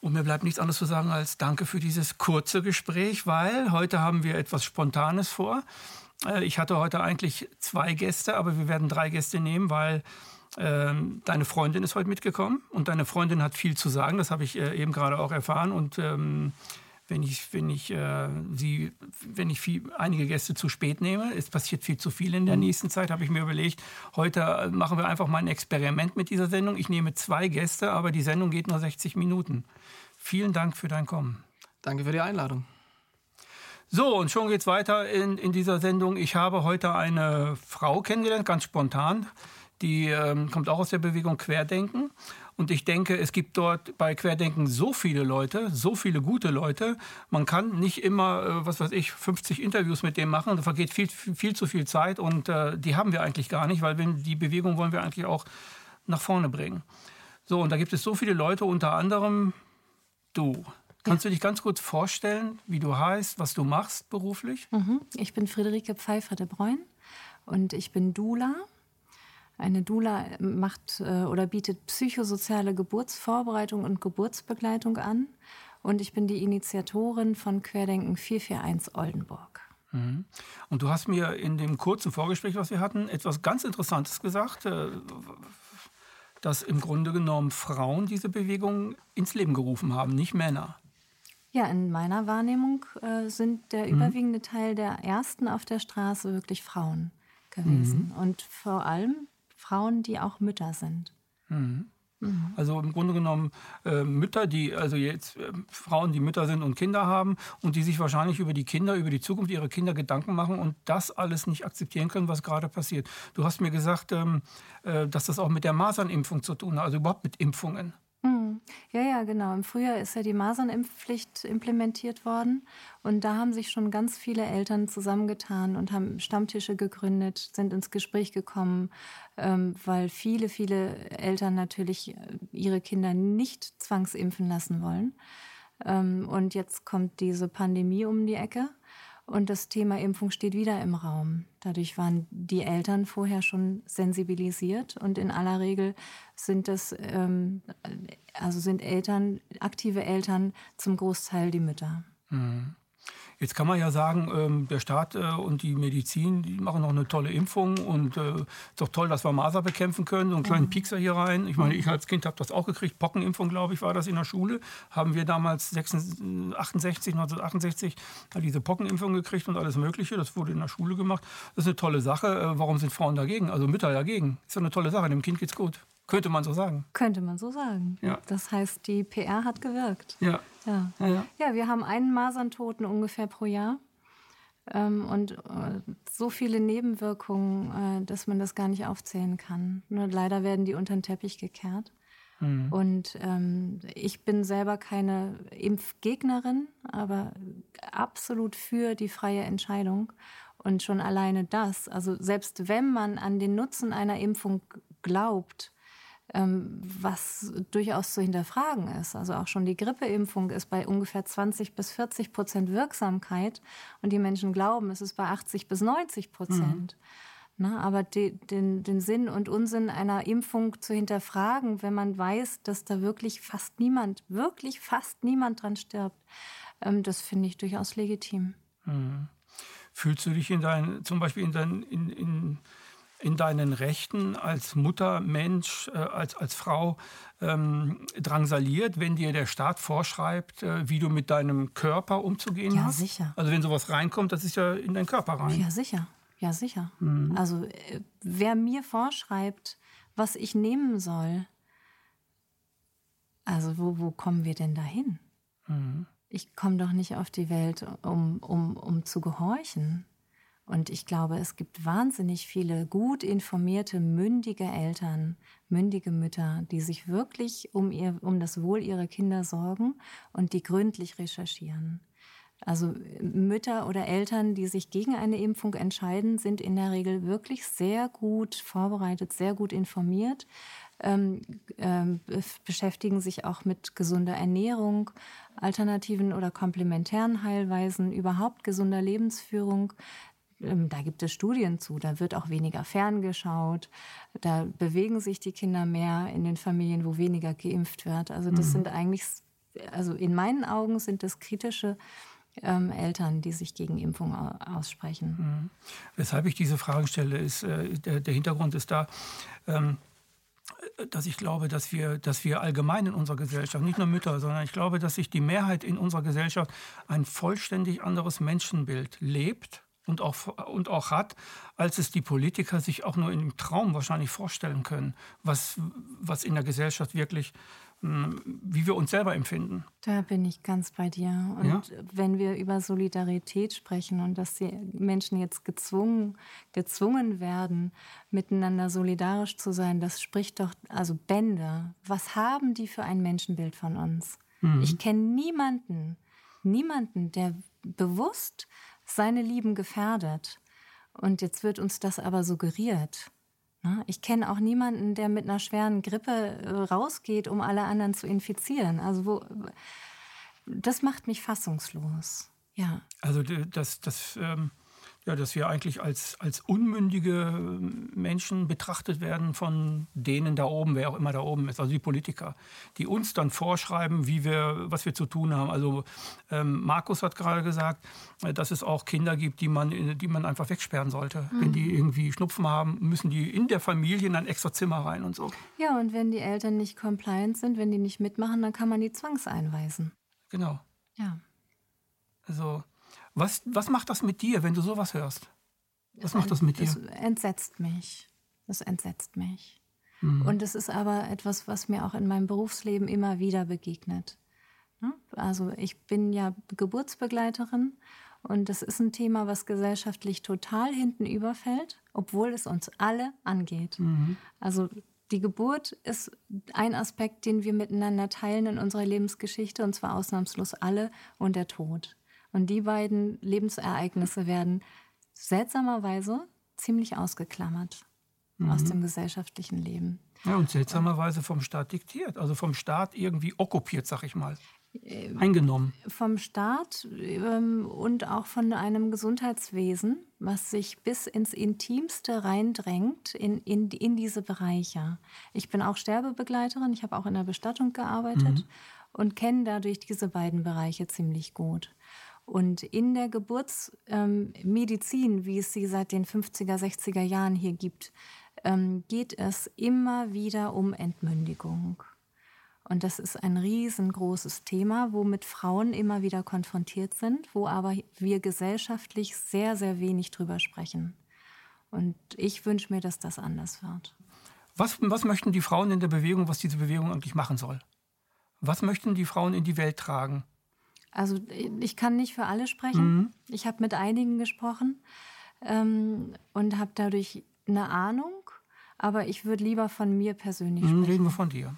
Und mir bleibt nichts anderes zu sagen als Danke für dieses kurze Gespräch, weil heute haben wir etwas Spontanes vor. Äh, ich hatte heute eigentlich zwei Gäste, aber wir werden drei Gäste nehmen, weil ähm, deine Freundin ist heute mitgekommen und deine Freundin hat viel zu sagen. Das habe ich äh, eben gerade auch erfahren. Und ähm, wenn ich, wenn ich, äh, sie, wenn ich viel, einige Gäste zu spät nehme, es passiert viel zu viel in der mhm. nächsten Zeit, habe ich mir überlegt, heute äh, machen wir einfach mal ein Experiment mit dieser Sendung. Ich nehme zwei Gäste, aber die Sendung geht nur 60 Minuten. Vielen Dank für dein Kommen. Danke für die Einladung. So, und schon geht es weiter in, in dieser Sendung. Ich habe heute eine Frau kennengelernt, ganz spontan. Die ähm, kommt auch aus der Bewegung Querdenken. Und ich denke, es gibt dort bei Querdenken so viele Leute, so viele gute Leute. Man kann nicht immer, äh, was weiß ich, 50 Interviews mit dem machen. Da vergeht viel, viel zu viel Zeit und äh, die haben wir eigentlich gar nicht, weil wenn, die Bewegung wollen wir eigentlich auch nach vorne bringen. So, und da gibt es so viele Leute, unter anderem du. Kannst du dich ganz kurz vorstellen, wie du heißt, was du machst beruflich? Mhm. Ich bin Friederike Pfeiffer de Bruyn und ich bin Dula. Eine Dula macht äh, oder bietet psychosoziale Geburtsvorbereitung und Geburtsbegleitung an. Und ich bin die Initiatorin von Querdenken 441 Oldenburg. Mhm. Und du hast mir in dem kurzen Vorgespräch, was wir hatten, etwas ganz Interessantes gesagt, äh, dass im Grunde genommen Frauen diese Bewegung ins Leben gerufen haben, nicht Männer. Ja, in meiner Wahrnehmung äh, sind der mhm. überwiegende Teil der Ersten auf der Straße wirklich Frauen gewesen. Mhm. Und vor allem Frauen, die auch Mütter sind. Mhm. mhm. Also im Grunde genommen äh, Mütter, die, also jetzt äh, Frauen, die Mütter sind und Kinder haben und die sich wahrscheinlich über die Kinder, über die Zukunft ihrer Kinder Gedanken machen und das alles nicht akzeptieren können, was gerade passiert. Du hast mir gesagt, ähm, äh, dass das auch mit der Masernimpfung zu tun hat, also überhaupt mit Impfungen. Ja, ja, genau. Im Frühjahr ist ja die Masernimpfpflicht implementiert worden. Und da haben sich schon ganz viele Eltern zusammengetan und haben Stammtische gegründet, sind ins Gespräch gekommen, ähm, weil viele, viele Eltern natürlich äh, ihre Kinder nicht zwangsimpfen lassen wollen. Ähm, und jetzt kommt diese Pandemie um die Ecke. Und das Thema Impfung steht wieder im Raum. Dadurch waren die Eltern vorher schon sensibilisiert und in aller Regel sind das, ähm, also sind Eltern, aktive Eltern zum Großteil die Mütter. Mhm. Jetzt kann man ja sagen, ähm, der Staat äh, und die Medizin, die machen noch eine tolle Impfung und äh, ist doch toll, dass wir Masern bekämpfen können. So einen kleinen mhm. Piekser hier rein. Ich meine, ich als Kind habe das auch gekriegt. Pockenimpfung, glaube ich, war das in der Schule. Haben wir damals 66, 68, 1968 diese Pockenimpfung gekriegt und alles Mögliche. Das wurde in der Schule gemacht. Das ist eine tolle Sache. Äh, warum sind Frauen dagegen? Also Mütter dagegen. Ist ja eine tolle Sache. Dem Kind geht's gut. Könnte man so sagen. Könnte man so sagen. Ja. Das heißt, die PR hat gewirkt. Ja. Ja, ja, ja. ja wir haben einen Maserntoten ungefähr pro Jahr. Ähm, und äh, so viele Nebenwirkungen, äh, dass man das gar nicht aufzählen kann. Nur leider werden die unter den Teppich gekehrt. Mhm. Und ähm, ich bin selber keine Impfgegnerin, aber absolut für die freie Entscheidung. Und schon alleine das, also selbst wenn man an den Nutzen einer Impfung glaubt, was durchaus zu hinterfragen ist. Also auch schon die Grippeimpfung ist bei ungefähr 20 bis 40 Prozent Wirksamkeit und die Menschen glauben, es ist bei 80 bis 90 Prozent. Mhm. Na, aber die, den, den Sinn und Unsinn einer Impfung zu hinterfragen, wenn man weiß, dass da wirklich fast niemand, wirklich fast niemand dran stirbt, ähm, das finde ich durchaus legitim. Mhm. Fühlst du dich in dein, zum Beispiel in, dein, in, in, in deinen Rechten als Mutter, Mensch, äh, als, als Frau ähm, drangsaliert, wenn dir der Staat vorschreibt, äh, wie du mit deinem Körper umzugehen ja, hast? Ja, sicher. Also wenn sowas reinkommt, das ist ja in deinen Körper rein. Ja, sicher. Ja, sicher. Mhm. Also äh, wer mir vorschreibt, was ich nehmen soll, also wo, wo kommen wir denn dahin? Mhm ich komme doch nicht auf die Welt, um, um, um zu gehorchen. Und ich glaube, es gibt wahnsinnig viele gut informierte, mündige Eltern, mündige Mütter, die sich wirklich um, ihr, um das Wohl ihrer Kinder sorgen und die gründlich recherchieren. Also Mütter oder Eltern, die sich gegen eine Impfung entscheiden, sind in der Regel wirklich sehr gut vorbereitet, sehr gut informiert, ähm, ähm, beschäftigen sich auch mit gesunder Ernährung, alternativen oder komplementären Heilweisen, überhaupt gesunder Lebensführung. Ähm, da gibt es Studien zu, da wird auch weniger ferngeschaut, da bewegen sich die Kinder mehr in den Familien, wo weniger geimpft wird. Also das mhm. sind eigentlich, also in meinen Augen sind das kritische ähm, Eltern, die sich gegen Impfung aussprechen. Mhm. Weshalb ich diese Fragen stelle, ist, äh, der, der, Hintergrund ist da, ähm, dass ich glaube, dass wir, dass wir allgemein in unserer Gesellschaft, nicht nur Mütter, sondern ich glaube, dass sich die Mehrheit in unserer Gesellschaft ein vollständig anderes Menschenbild lebt und auch, und auch hat, als es die Politiker sich auch nur im Traum wahrscheinlich vorstellen können, was, was in der Gesellschaft wirklich wie wir uns selber empfinden. Da bin ich ganz bei dir. Und ja? wenn wir über Solidarität sprechen und dass die Menschen jetzt gezwungen, gezwungen werden, miteinander solidarisch zu sein, das spricht doch, also Bände. Was haben die für ein Menschenbild von uns? Mhm. Ich kenne niemanden, niemanden, der bewusst seine Lieben gefährdet. Und jetzt wird uns das aber suggeriert. Ne? Ich kenne auch niemanden, der mit einer schweren Grippe äh, rausgeht, um alle anderen zu infizieren. Also wo, das macht mich fassungslos. Ja. Also das, das ähm, ja, dass wir eigentlich als, als unmündige Menschen betrachtet werden von denen da oben, wer auch immer da oben ist, also die Politiker, die uns dann vorschreiben, wie wir, was wir zu tun haben. Also ähm, Markus hat gerade gesagt, äh, dass es auch Kinder gibt, die man, die man einfach wegsperren sollte. Mhm. Wenn die irgendwie Schnupfen haben, müssen die in der Familie in ein extra Zimmer rein und so. Ja, und wenn die Eltern nicht compliant sind, wenn die nicht mitmachen, dann kann man die zwangseinweisen. Genau. Ja. Also was, was macht das mit dir, wenn du sowas hörst? Was macht das mit dir? Das entsetzt mich. Das entsetzt mich. Mhm. Und es ist aber etwas, was mir auch in meinem Berufsleben immer wieder begegnet. Ne? Also ich bin ja Geburtsbegleiterin und das ist ein Thema, was gesellschaftlich total hinten überfällt, obwohl es uns alle angeht. Mhm. Also die Geburt ist ein Aspekt, den wir miteinander teilen in unserer Lebensgeschichte, und zwar ausnahmslos alle, und der Tod. Und die beiden Lebensereignisse werden seltsamerweise ziemlich ausgeklammert mhm. aus dem gesellschaftlichen Leben. Ja, und seltsamerweise vom Staat diktiert, also vom Staat irgendwie okkupiert, sag ich mal. Äh, Eingenommen. Vom Staat ähm, und auch von einem Gesundheitswesen, was sich bis ins Intimste reindrängt in, in, in diese Bereiche. Ich bin auch Sterbebegleiterin, ich habe auch in der Bestattung gearbeitet mhm. und kenne dadurch diese beiden Bereiche ziemlich gut. Und in der Geburtsmedizin, ähm, wie es sie seit den 50er, 60er Jahren hier gibt, ähm, geht es immer wieder um Entmündigung. Und das ist ein riesengroßes Thema, womit Frauen immer wieder konfrontiert sind, wo aber wir gesellschaftlich sehr, sehr wenig drüber sprechen. Und ich wünsche mir, dass das anders wird. Was, was möchten die Frauen in der Bewegung, was diese Bewegung eigentlich machen soll? Was möchten die Frauen in die Welt tragen? Also ich kann nicht für alle sprechen. Mhm. Ich habe mit einigen gesprochen ähm, und habe dadurch eine Ahnung, aber ich würde lieber von mir persönlich mhm, sprechen. Reden wir von dir.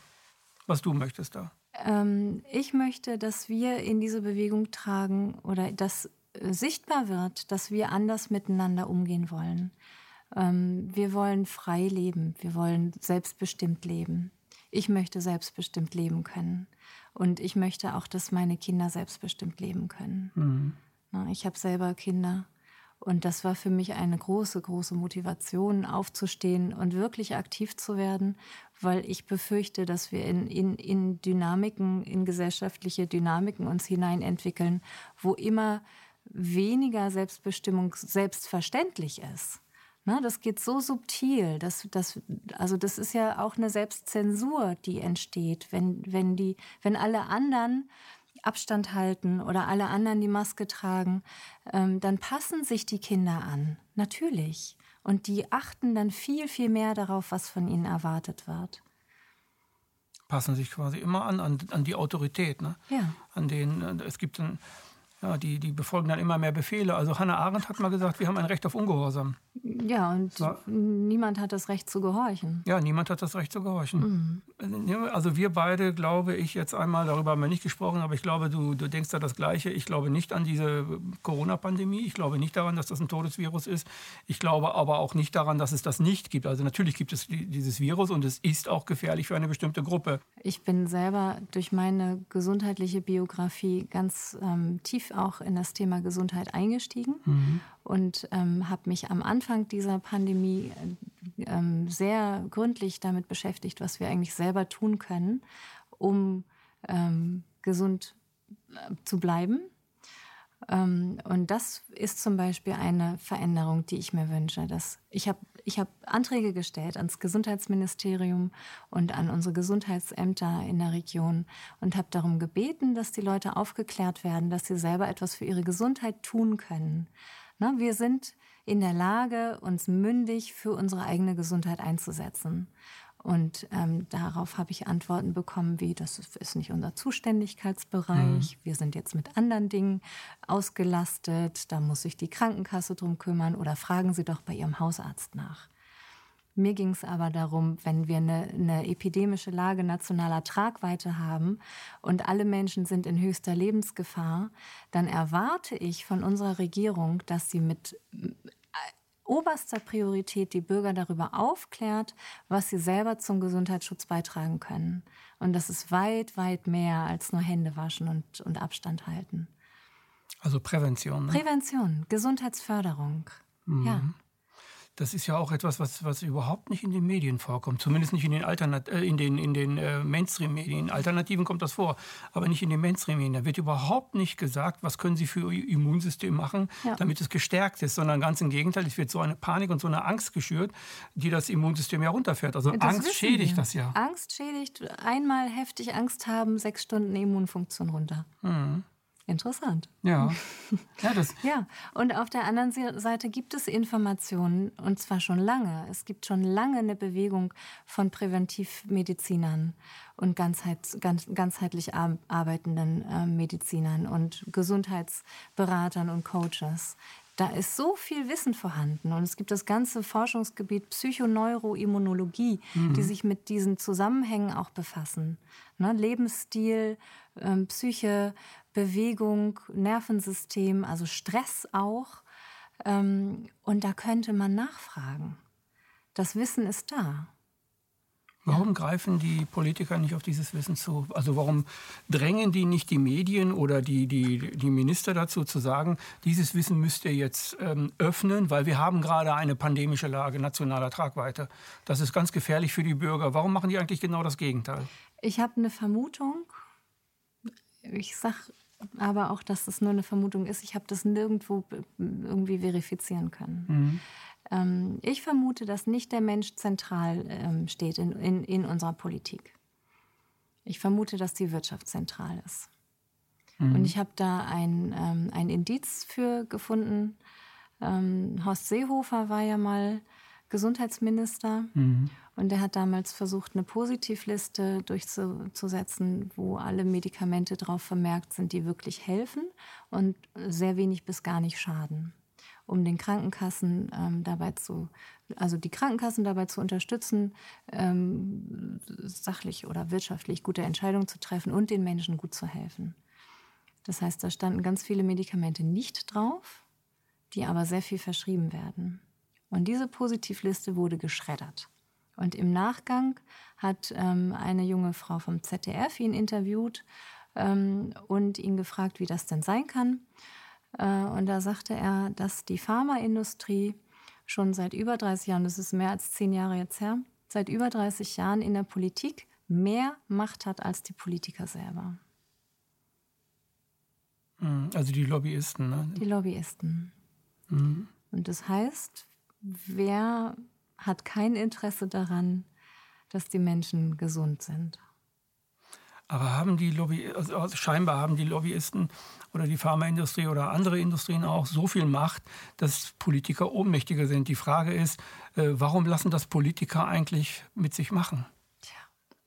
Was du möchtest da? Ähm, ich möchte, dass wir in diese Bewegung tragen oder dass äh, sichtbar wird, dass wir anders miteinander umgehen wollen. Ähm, wir wollen frei leben, wir wollen selbstbestimmt leben. Ich möchte selbstbestimmt leben können. Und ich möchte auch, dass meine Kinder selbstbestimmt leben können. Mhm. Ich habe selber Kinder Und das war für mich eine große, große Motivation, aufzustehen und wirklich aktiv zu werden, weil ich befürchte, dass wir in, in, in Dynamiken, in gesellschaftliche Dynamiken uns hineinentwickeln, wo immer weniger Selbstbestimmung selbstverständlich ist. Na, das geht so subtil. Das, das, also das ist ja auch eine Selbstzensur, die entsteht, wenn, wenn, die, wenn alle anderen Abstand halten oder alle anderen die Maske tragen, ähm, dann passen sich die Kinder an, natürlich. Und die achten dann viel, viel mehr darauf, was von ihnen erwartet wird. Passen sich quasi immer an, an, an die Autorität. Ne? Ja. An den, äh, es gibt ein, ja, die, die befolgen dann immer mehr Befehle. Also Hannah Arendt hat mal gesagt, wir haben ein Recht auf Ungehorsam. Ja, und so. niemand hat das Recht zu gehorchen. Ja, niemand hat das Recht zu gehorchen. Mhm. Also wir beide, glaube ich, jetzt einmal, darüber haben wir nicht gesprochen, aber ich glaube, du, du denkst da das Gleiche. Ich glaube nicht an diese Corona-Pandemie. Ich glaube nicht daran, dass das ein Todesvirus ist. Ich glaube aber auch nicht daran, dass es das nicht gibt. Also natürlich gibt es dieses Virus und es ist auch gefährlich für eine bestimmte Gruppe. Ich bin selber durch meine gesundheitliche Biografie ganz ähm, tief auch in das Thema Gesundheit eingestiegen. Mhm und ähm, habe mich am Anfang dieser Pandemie ähm, sehr gründlich damit beschäftigt, was wir eigentlich selber tun können, um ähm, gesund äh, zu bleiben. Ähm, und das ist zum Beispiel eine Veränderung, die ich mir wünsche. Dass ich habe ich hab Anträge gestellt ans Gesundheitsministerium und an unsere Gesundheitsämter in der Region und habe darum gebeten, dass die Leute aufgeklärt werden, dass sie selber etwas für ihre Gesundheit tun können. Ne, wir sind in der Lage, uns mündig für unsere eigene Gesundheit einzusetzen. Und ähm, darauf habe ich Antworten bekommen, wie das ist nicht unser Zuständigkeitsbereich, mhm. wir sind jetzt mit anderen Dingen ausgelastet, da muss sich die Krankenkasse drum kümmern oder fragen Sie doch bei Ihrem Hausarzt nach. Mir ging es aber darum, wenn wir eine, eine, epidemische Lage nationaler Tragweite haben und alle Menschen sind in höchster Lebensgefahr, dann erwarte ich von unserer Regierung, dass sie mit oberster Priorität die Bürger darüber aufklärt, was sie selber zum Gesundheitsschutz beitragen können. Und das ist weit, weit mehr als nur Hände waschen und, und Abstand halten. Also Prävention. Ne? Prävention, Gesundheitsförderung. Mhm. Ja. Das ist ja auch etwas, was, was überhaupt nicht in den Medien vorkommt. Zumindest nicht in den, Alternat äh, in den, in den äh, Mainstream-Medien. In Alternativen kommt das vor, aber nicht in den Mainstream-Medien. Da wird überhaupt nicht gesagt, was können Sie für Ihr Immunsystem machen, ja. damit es gestärkt ist, sondern ganz im Gegenteil. Es wird so eine Panik und so eine Angst geschürt, die das Immunsystem ja runterfährt. Also das Angst schädigt wir. das ja. Angst schädigt. Einmal heftig Angst haben, sechs Stunden Immunfunktion runter. Mhm. Interessant. Ja. Ja, das ja, und auf der anderen Seite gibt es Informationen, und zwar schon lange. Es gibt schon lange eine Bewegung von Präventivmedizinern und ganzheits, ganz, ganzheitlich arbeitenden äh, Medizinern und Gesundheitsberatern und Coaches. Da ist so viel Wissen vorhanden und es gibt das ganze Forschungsgebiet Psychoneuroimmunologie, mhm. die sich mit diesen Zusammenhängen auch befassen. Ne? Lebensstil, ähm, Psyche, Bewegung, Nervensystem, also Stress auch. Ähm, und da könnte man nachfragen. Das Wissen ist da. Warum greifen die Politiker nicht auf dieses Wissen zu? Also warum drängen die nicht die Medien oder die, die, die Minister dazu zu sagen, dieses Wissen müsst ihr jetzt ähm, öffnen, weil wir haben gerade eine pandemische Lage nationaler Tragweite. Das ist ganz gefährlich für die Bürger. Warum machen die eigentlich genau das Gegenteil? Ich habe eine Vermutung. Ich sage aber auch, dass das nur eine Vermutung ist. Ich habe das nirgendwo irgendwie verifizieren können. Mhm. Ähm, ich vermute, dass nicht der Mensch zentral ähm, steht in, in, in, unserer Politik. Ich vermute, dass die Wirtschaft zentral ist. Mhm. Und ich habe da ein, ähm, ein Indiz für gefunden. Ähm, Horst Seehofer war ja mal Gesundheitsminister. Mhm. Und er hat damals versucht, eine Positivliste durchzusetzen, wo alle Medikamente drauf vermerkt sind, die wirklich helfen und sehr wenig bis gar nicht schaden, um den Krankenkassen ähm, dabei zu, also die Krankenkassen dabei zu unterstützen, ähm, sachlich oder wirtschaftlich gute Entscheidungen zu treffen und den Menschen gut zu helfen. Das heißt, da standen ganz viele Medikamente nicht drauf, die aber sehr viel verschrieben werden. Und diese Positivliste wurde geschreddert. Und im Nachgang hat ähm, eine junge Frau vom ZDF ihn interviewt ähm, und ihn gefragt, wie das denn sein kann. Äh, und da sagte er, dass die Pharmaindustrie schon seit über 30 Jahren, das ist mehr als zehn Jahre jetzt her, seit über 30 Jahren in der Politik mehr Macht hat als die Politiker selber. Mhm. Also die Lobbyisten, ne? Die Lobbyisten. Mhm. Und das heißt, wer hat kein Interesse daran, dass die Menschen gesund sind? Aber haben die Lobby, also scheinbar haben die Lobbyisten oder die Pharmaindustrie oder andere Industrien auch so viel Macht, dass Politiker ohnmächtiger sind. Die Frage ist, äh, warum lassen das Politiker eigentlich mit sich machen? Tja.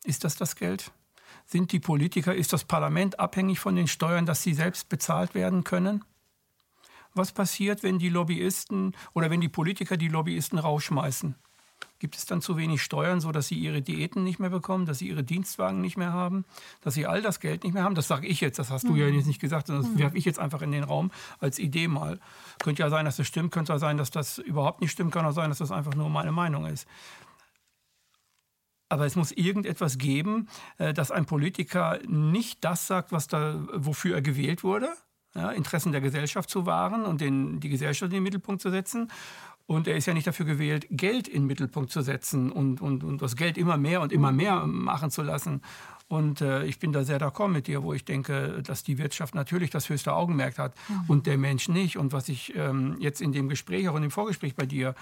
Ist das das Geld? Sind die Politiker, ist das Parlament abhängig von den Steuern, dass sie selbst bezahlt werden können? Was passiert, wenn die Lobbyisten oder wenn die Politiker die Lobbyisten rausschmeißen? Gibt es dann zu wenig Steuern, sodass sie ihre Diäten nicht mehr bekommen, dass sie ihre Dienstwagen nicht mehr haben, dass sie all das Geld nicht mehr haben? Das sage ich jetzt, das hast du mhm. ja jetzt nicht gesagt, sondern das mhm. werfe ich jetzt einfach in den Raum als Idee mal. Könnte ja sein, dass das stimmt, könnte ja sein, dass das überhaupt nicht stimmt, kann auch sein, dass das einfach nur meine Meinung ist. Aber es muss irgendetwas geben, äh, dass ein Politiker nicht das sagt, was da, wofür er gewählt wurde, ja, Interessen der Gesellschaft zu wahren und den, die Gesellschaft in den Mittelpunkt zu setzen und er ist ja nicht dafür gewählt, Geld in den Mittelpunkt zu setzen und, und, und das Geld immer mehr und immer mehr machen zu lassen. Und äh, ich bin da sehr d'accord mit dir, wo ich denke, dass die Wirtschaft natürlich das höchste Augenmerk hat mhm. und der Mensch nicht. Und was ich ähm, jetzt in dem Gespräch, auch in dem Vorgespräch bei dir,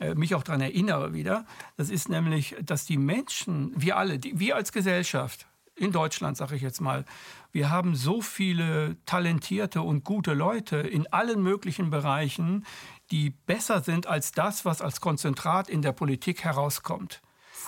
äh, mich auch daran erinnere wieder, das ist nämlich, dass die Menschen, wir alle, die, wir als Gesellschaft, in Deutschland, sage ich jetzt mal, wir haben so viele talentierte und gute Leute in allen möglichen Bereichen, die besser sind als das, was als Konzentrat in der Politik herauskommt.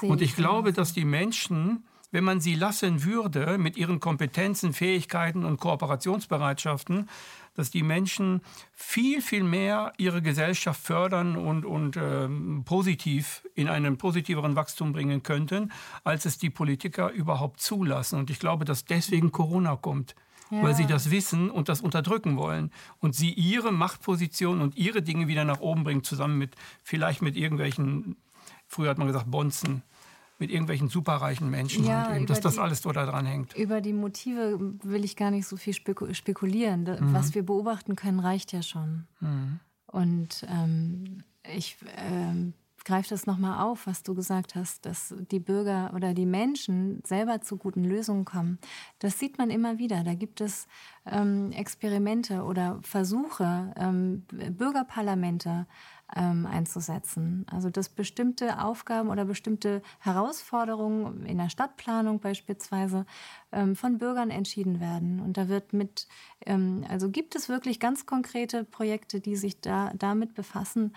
Und ich glaube, dass die Menschen, wenn man sie lassen würde mit ihren Kompetenzen, Fähigkeiten und Kooperationsbereitschaften, dass die Menschen viel, viel mehr ihre Gesellschaft fördern und, und ähm, positiv in einen positiveren Wachstum bringen könnten, als es die Politiker überhaupt zulassen. Und ich glaube, dass deswegen Corona kommt ja. weil sie das wissen und das unterdrücken wollen. Und sie ihre Machtposition und ihre Dinge wieder nach oben bringen, zusammen mit vielleicht mit irgendwelchen, früher hat man gesagt, Bonzen, mit irgendwelchen superreichen Menschen, ja, halt eben, dass das die, alles so da dran hängt. Über die Motive will ich gar nicht so viel spekulieren. Mhm. Was wir beobachten können, reicht ja schon. Mhm. Und ähm, ich ähm, greife das nochmal auf, was du gesagt hast, dass die Bürger oder die Menschen selber zu guten Lösungen kommen. Das sieht man immer wieder. Da gibt es ähm, Experimente oder Versuche, ähm, Bürgerparlamente ähm, einzusetzen. Also dass bestimmte Aufgaben oder bestimmte Herausforderungen in der Stadtplanung beispielsweise ähm, von Bürgern entschieden werden. Und da wird mit, ähm, also gibt es wirklich ganz konkrete Projekte, die sich da damit befassen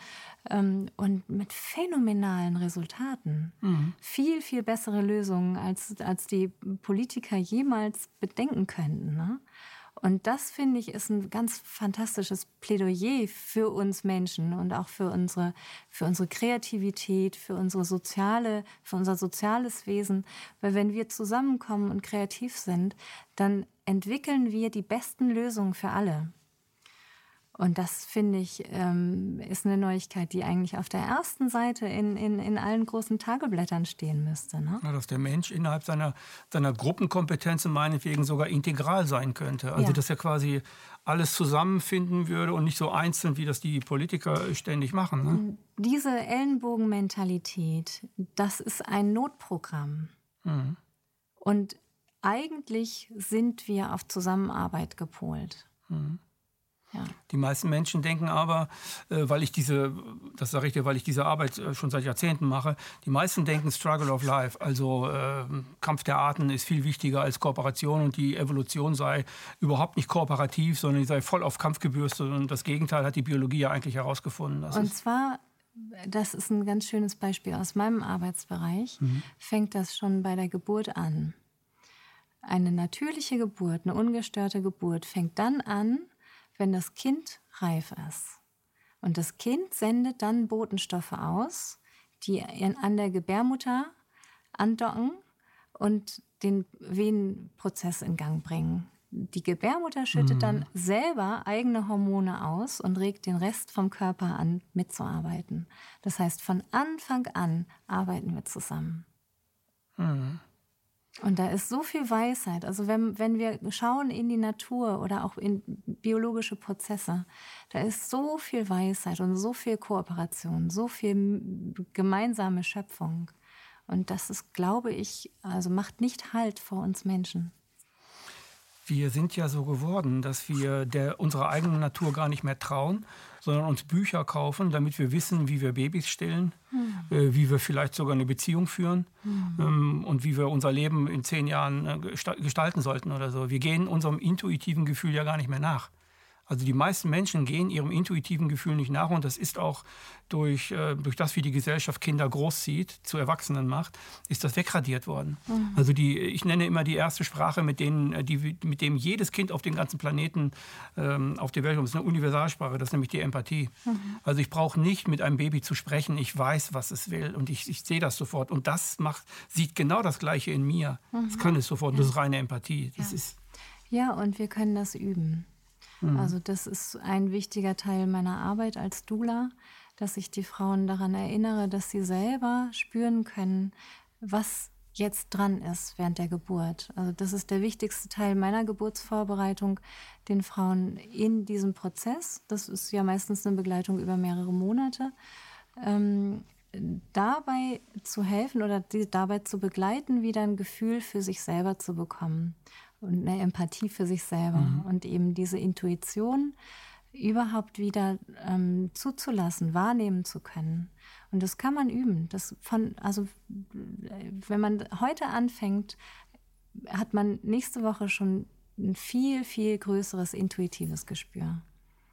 ähm, und mit phänomenalen Resultaten. Mhm. Viel, viel bessere Lösungen, als, als die Politiker jemals bedenken könnten. Ne? Und das, finde ich, ist ein ganz fantastisches Plädoyer für uns Menschen und auch für unsere, für unsere Kreativität, für unsere soziale, für unser soziales Wesen. Weil wenn wir zusammenkommen und kreativ sind, dann entwickeln wir die besten Lösungen für alle. Und das, finde ich, ähm, ist eine Neuigkeit, die eigentlich auf der ersten Seite in, in, in allen großen Tageblättern stehen müsste. Ne? Ja, dass der Mensch innerhalb seiner, seiner Gruppenkompetenzen meinetwegen sogar integral sein könnte. Also ja. dass er quasi alles zusammenfinden würde und nicht so einzeln, wie das die Politiker ständig machen. Ne? Diese Ellenbogenmentalität, das ist ein Notprogramm. Mhm. Und eigentlich sind wir auf Zusammenarbeit gepolt. Mhm. Ja. Die meisten Menschen denken aber, äh, weil ich diese, das sage ich dir, weil ich diese Arbeit äh, schon seit Jahrzehnten mache, die meisten denken Struggle of Life, also äh, Kampf der Arten ist viel wichtiger als Kooperation und die Evolution sei überhaupt nicht kooperativ, sondern sie sei voll auf Kampf gebürstet und das Gegenteil hat die Biologie ja eigentlich herausgefunden. Und zwar das ist ein ganz schönes Beispiel aus meinem Arbeitsbereich, mhm. fängt das schon bei der Geburt an. Eine natürliche Geburt, eine ungestörte Geburt fängt dann an, wenn das Kind reif ist. Und das Kind sendet dann Botenstoffe aus, die an der Gebärmutter andocken und den Venenprozess in Gang bringen. Die Gebärmutter schüttet mhm. dann selber eigene Hormone aus und regt den Rest vom Körper an, mitzuarbeiten. Das heißt, von Anfang an arbeiten wir zusammen. Mhm. Und da ist so viel Weisheit. Also wenn, wenn wir schauen in die Natur oder auch in biologische Prozesse, da ist so viel Weisheit und so viel Kooperation, so viel gemeinsame Schöpfung. Und das ist, glaube ich, also macht nicht Halt vor uns Menschen. Wir sind ja so geworden, dass wir der, unserer eigenen Natur gar nicht mehr trauen, sondern uns Bücher kaufen, damit wir wissen, wie wir Babys stillen, mhm. äh, wie wir vielleicht sogar eine Beziehung führen mhm. ähm, und wie wir unser Leben in zehn Jahren äh, gestalten sollten oder so. Wir gehen unserem intuitiven Gefühl ja gar nicht mehr nach. Also die meisten Menschen gehen ihrem intuitiven Gefühl nicht nach und das ist auch durch, äh, durch das, wie die Gesellschaft Kinder großzieht, zu Erwachsenen macht, ist das wegradiert worden. Mhm. Also die, ich nenne immer die erste Sprache, mit, denen, äh, die, mit dem jedes Kind auf dem ganzen Planeten ähm, auf der Welt kommt. Das ist eine Universalsprache, das ist nämlich die Empathie. Mhm. Also ich brauche nicht mit einem Baby zu sprechen, ich weiß, was es will und ich, ich sehe das sofort. Und das macht, sieht genau das Gleiche in mir. Mhm. Das kann es sofort, das ist reine Empathie. Das ja. Ist ja, und wir können das üben. Mhm. Also das ist ein wichtiger Teil meiner Arbeit als Dula, dass ich die Frauen daran erinnere, dass sie selber spüren können, was jetzt dran ist während der Geburt. Also das ist der wichtigste Teil meiner Geburtsvorbereitung, den Frauen in diesem Prozess, das ist ja meistens eine Begleitung über mehrere Monate, ähm, dabei zu helfen oder die dabei zu begleiten, wieder ein Gefühl für sich selber zu bekommen und eine Empathie für sich selber mhm. und eben diese Intuition überhaupt wieder ähm, zuzulassen, wahrnehmen zu können. Und das kann man üben. Das von, also wenn man heute anfängt, hat man nächste Woche schon ein viel, viel größeres intuitives Gespür.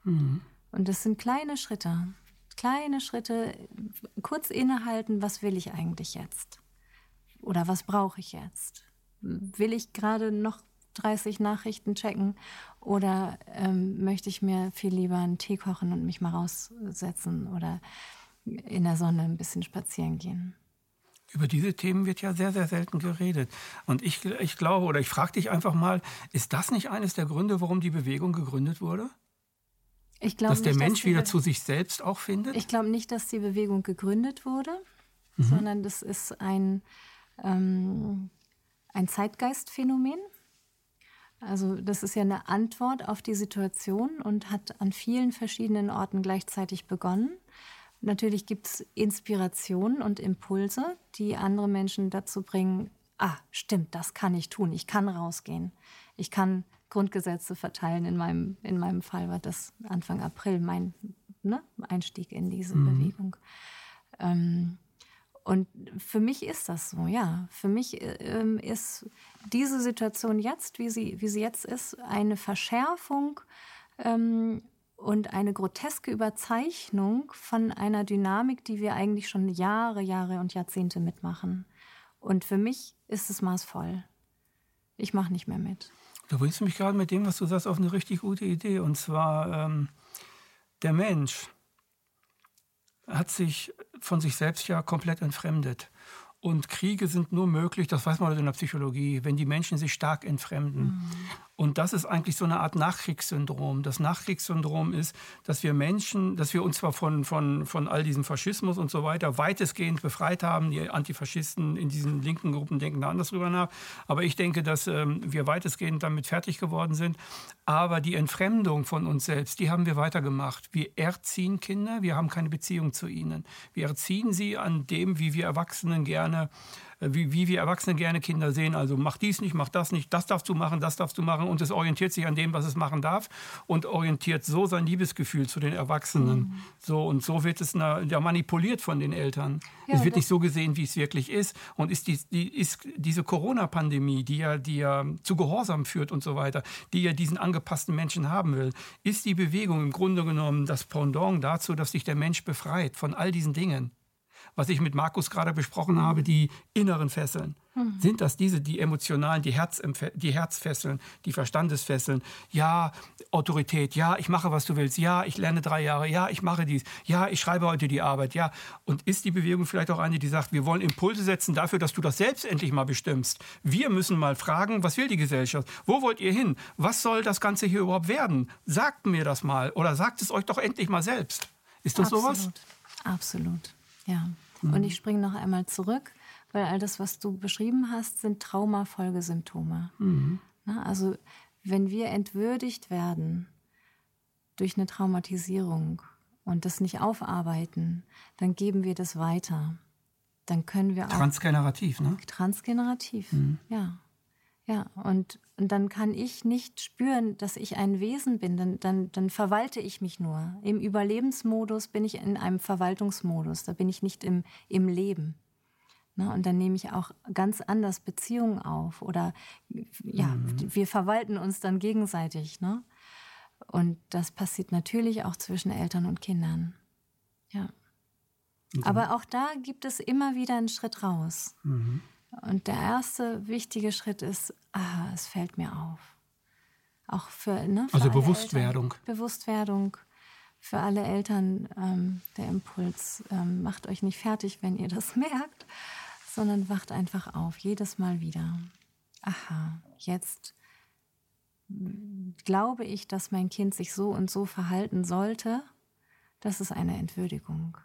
Mhm. Und das sind kleine Schritte. Kleine Schritte, kurz innehalten, was will ich eigentlich jetzt? Oder was brauche ich jetzt? Will ich gerade noch 30 Nachrichten checken oder ähm, möchte ich mir viel lieber einen Tee kochen und mich mal raussetzen oder in der Sonne ein bisschen spazieren gehen? Über diese Themen wird ja sehr, sehr selten geredet. Und ich, ich glaube, oder ich frage dich einfach mal, ist das nicht eines der Gründe, warum die Bewegung gegründet wurde? Ich dass der Mensch dass wieder zu sich selbst auch findet? Ich glaube nicht, dass die Bewegung gegründet wurde, mhm. sondern das ist ein, ähm, ein Zeitgeistphänomen. Also das ist ja eine Antwort auf die Situation und hat an vielen verschiedenen Orten gleichzeitig begonnen. Natürlich gibt es Inspirationen und Impulse, die andere Menschen dazu bringen, ah, stimmt, das kann ich tun, ich kann rausgehen, ich kann Grundgesetze verteilen. In meinem, in meinem Fall war das Anfang April mein ne, Einstieg in diese mhm. Bewegung. Ähm, und für mich ist das so, ja. Für mich ähm, ist diese Situation jetzt, wie sie, wie sie jetzt ist, eine Verschärfung ähm, und eine groteske Überzeichnung von einer Dynamik, die wir eigentlich schon Jahre, Jahre und Jahrzehnte mitmachen. Und für mich ist es maßvoll. Ich mache nicht mehr mit. Du bringst mich gerade mit dem, was du sagst, auf eine richtig gute Idee. Und zwar ähm, der Mensch hat sich von sich selbst ja komplett entfremdet. Und Kriege sind nur möglich, das weiß man in der Psychologie, wenn die Menschen sich stark entfremden. Mhm. Und das ist eigentlich so eine Art Nachkriegssyndrom. Das Nachkriegssyndrom ist, dass wir Menschen, dass wir uns zwar von, von, von all diesem Faschismus und so weiter weitestgehend befreit haben. Die Antifaschisten in diesen linken Gruppen denken da anders drüber nach. Aber ich denke, dass ähm, wir weitestgehend damit fertig geworden sind. Aber die Entfremdung von uns selbst, die haben wir weitergemacht. Wir erziehen Kinder, wir haben keine Beziehung zu ihnen. Wir erziehen sie an dem, wie wir Erwachsenen gerne äh, wie, wie wir Erwachsene gerne Kinder sehen. Also mach dies nicht, mach das nicht, das darfst du machen, das darfst du machen. Und es orientiert sich an dem, was es machen darf und orientiert so sein Liebesgefühl zu den Erwachsenen. Mhm. So und so wird es na, ja, manipuliert von den Eltern. Ja, es wird nicht so gesehen, wie es wirklich ist. Und ist, die, die, ist diese Corona-Pandemie, die ja, die ja zu Gehorsam führt und so weiter, die ja diesen angepassten Menschen haben will, ist die Bewegung im Grunde genommen das Pendant dazu, dass sich der Mensch befreit von all diesen Dingen was ich mit Markus gerade besprochen habe, die inneren Fesseln. Mhm. Sind das diese, die emotionalen, die, Herz, die Herzfesseln, die Verstandesfesseln? Ja, Autorität, ja, ich mache, was du willst, ja, ich lerne drei Jahre, ja, ich mache dies, ja, ich schreibe heute die Arbeit, ja. Und ist die Bewegung vielleicht auch eine, die sagt, wir wollen Impulse setzen dafür, dass du das selbst endlich mal bestimmst? Wir müssen mal fragen, was will die Gesellschaft? Wo wollt ihr hin? Was soll das Ganze hier überhaupt werden? Sagt mir das mal oder sagt es euch doch endlich mal selbst. Ist das Absolut. sowas? Absolut, ja. Mhm. Und ich springe noch einmal zurück, weil all das, was du beschrieben hast, sind Traumafolgesymptome. Mhm. also wenn wir entwürdigt werden durch eine Traumatisierung und das nicht aufarbeiten, dann geben wir das weiter. Dann können wir auch. Transgenerativ, ne? Transgenerativ, mhm. ja. Ja, und, und dann kann ich nicht spüren, dass ich ein Wesen bin. Dann, dann, dann verwalte ich mich nur. Im Überlebensmodus bin ich in einem Verwaltungsmodus. Da bin ich nicht im, im Leben. Ne? Und dann nehme ich auch ganz anders Beziehungen auf. Oder ja, mhm. wir verwalten uns dann gegenseitig. Ne? Und das passiert natürlich auch zwischen Eltern und Kindern. Ja. Mhm. Aber auch da gibt es immer wieder einen Schritt raus. Mhm. Und der erste wichtige Schritt ist, ah, es fällt mir auf. Auch für, ne, für also Bewusstwerdung. Eltern, Bewusstwerdung für alle Eltern ähm, der Impuls. Ähm, macht euch nicht fertig, wenn ihr das merkt, sondern wacht einfach auf, jedes Mal wieder. Aha, jetzt glaube ich, dass mein Kind sich so und so verhalten sollte. Das ist eine Entwürdigung.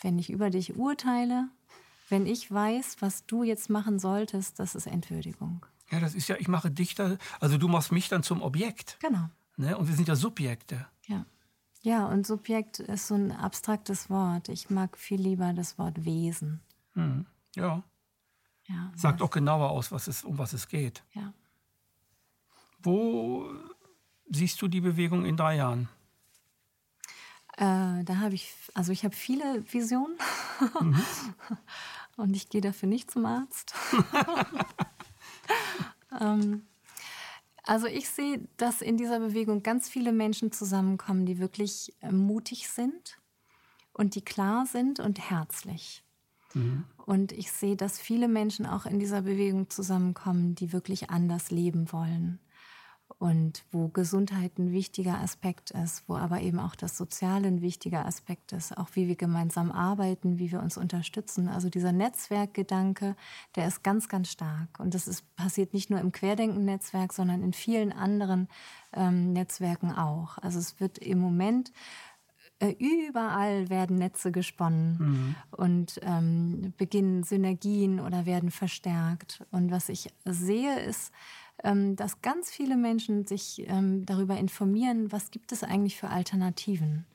Wenn ich über dich urteile, wenn ich weiß, was du jetzt machen solltest, das ist Entwürdigung. Ja, das ist ja, ich mache dich da, also du machst mich dann zum Objekt. Genau. Ne? Und wir sind ja Subjekte. Ja. Ja, und Subjekt ist so ein abstraktes Wort. Ich mag viel lieber das Wort Wesen. Hm. Ja. ja. Sagt auch genauer aus, was es, um was es geht. Ja. Wo siehst du die Bewegung in drei Jahren? Äh, da habe ich, also ich habe viele Visionen. Mhm. Und ich gehe dafür nicht zum Arzt. ähm, also ich sehe, dass in dieser Bewegung ganz viele Menschen zusammenkommen, die wirklich äh, mutig sind und die klar sind und herzlich. Mhm. Und ich sehe, dass viele Menschen auch in dieser Bewegung zusammenkommen, die wirklich anders leben wollen und wo Gesundheit ein wichtiger Aspekt ist, wo aber eben auch das Soziale ein wichtiger Aspekt ist, auch wie wir gemeinsam arbeiten, wie wir uns unterstützen. Also dieser Netzwerkgedanke, der ist ganz, ganz stark. Und das ist, passiert nicht nur im Querdenken-Netzwerk, sondern in vielen anderen ähm, Netzwerken auch. Also es wird im Moment äh, überall werden Netze gesponnen mhm. und ähm, beginnen Synergien oder werden verstärkt. Und was ich sehe, ist, dass ganz viele Menschen sich ähm, darüber informieren, was gibt es eigentlich für Alternativen.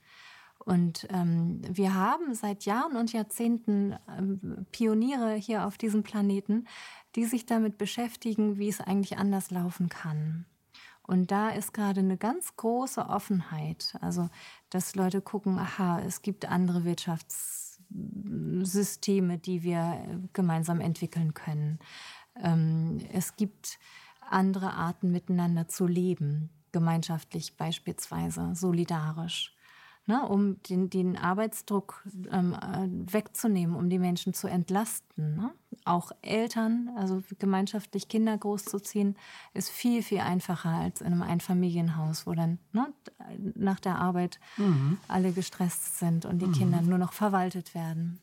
Und ähm, wir haben seit Jahren und Jahrzehnten ähm, Pioniere hier auf diesem Planeten, die sich damit beschäftigen, wie es eigentlich anders laufen kann. Und da ist gerade eine ganz große Offenheit. Also, dass Leute gucken, aha, es gibt andere Wirtschaftssysteme, die wir gemeinsam entwickeln können. Ähm, es gibt andere Arten miteinander zu leben, gemeinschaftlich beispielsweise, solidarisch, ne, um den, den Arbeitsdruck ähm, äh, wegzunehmen, um die Menschen zu entlasten. Ne? Auch Eltern, also gemeinschaftlich Kinder großzuziehen, ist viel, viel einfacher als in einem Einfamilienhaus, wo dann ne, nach der Arbeit mhm. alle gestresst sind und die mhm. Kinder nur noch verwaltet werden.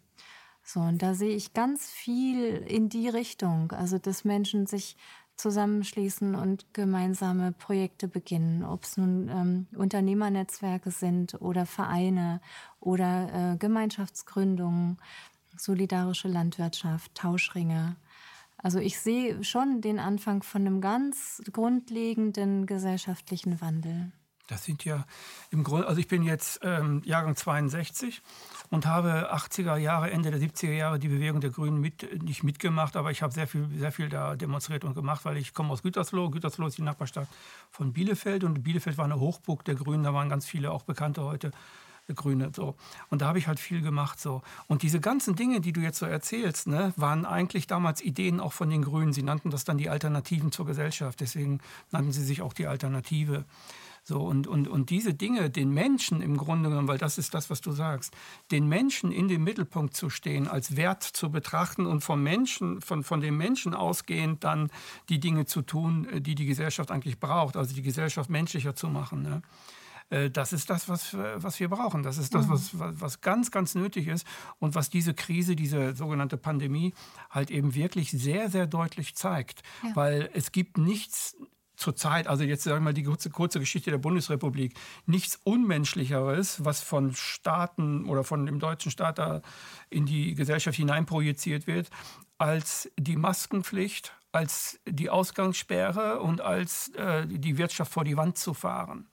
So, und da sehe ich ganz viel in die Richtung, also dass Menschen sich zusammenschließen und gemeinsame Projekte beginnen, ob es nun ähm, Unternehmernetzwerke sind oder Vereine oder äh, Gemeinschaftsgründungen, solidarische Landwirtschaft, Tauschringe. Also ich sehe schon den Anfang von einem ganz grundlegenden gesellschaftlichen Wandel. Das sind ja im Grunde, also ich bin jetzt ähm, Jahrgang 62 und habe 80er Jahre, Ende der 70er Jahre die Bewegung der Grünen mit, nicht mitgemacht, aber ich habe sehr viel, sehr viel da demonstriert und gemacht, weil ich komme aus Gütersloh. Gütersloh ist die Nachbarstadt von Bielefeld und Bielefeld war eine Hochburg der Grünen, da waren ganz viele auch Bekannte heute. Grüne so und da habe ich halt viel gemacht so und diese ganzen Dinge, die du jetzt so erzählst, ne, waren eigentlich damals Ideen auch von den Grünen. Sie nannten das dann die Alternativen zur Gesellschaft, deswegen nannten sie sich auch die Alternative. So, und, und, und diese Dinge, den Menschen im Grunde genommen, weil das ist das, was du sagst, den Menschen in den Mittelpunkt zu stehen, als Wert zu betrachten und vom Menschen, von, von dem Menschen ausgehend dann die Dinge zu tun, äh, die die Gesellschaft eigentlich braucht, also die Gesellschaft menschlicher zu machen. Ne? Äh, das ist das, was, was wir brauchen. Das ist das, mhm. was, was ganz, ganz nötig ist und was diese Krise, diese sogenannte Pandemie halt eben wirklich sehr, sehr deutlich zeigt. Ja. Weil es gibt nichts zurzeit, also jetzt sagen wir mal die kurze, kurze Geschichte der Bundesrepublik, nichts Unmenschlicheres, was von Staaten oder von dem deutschen Staat da in die Gesellschaft hineinprojiziert wird, als die Maskenpflicht, als die Ausgangssperre und als äh, die Wirtschaft vor die Wand zu fahren.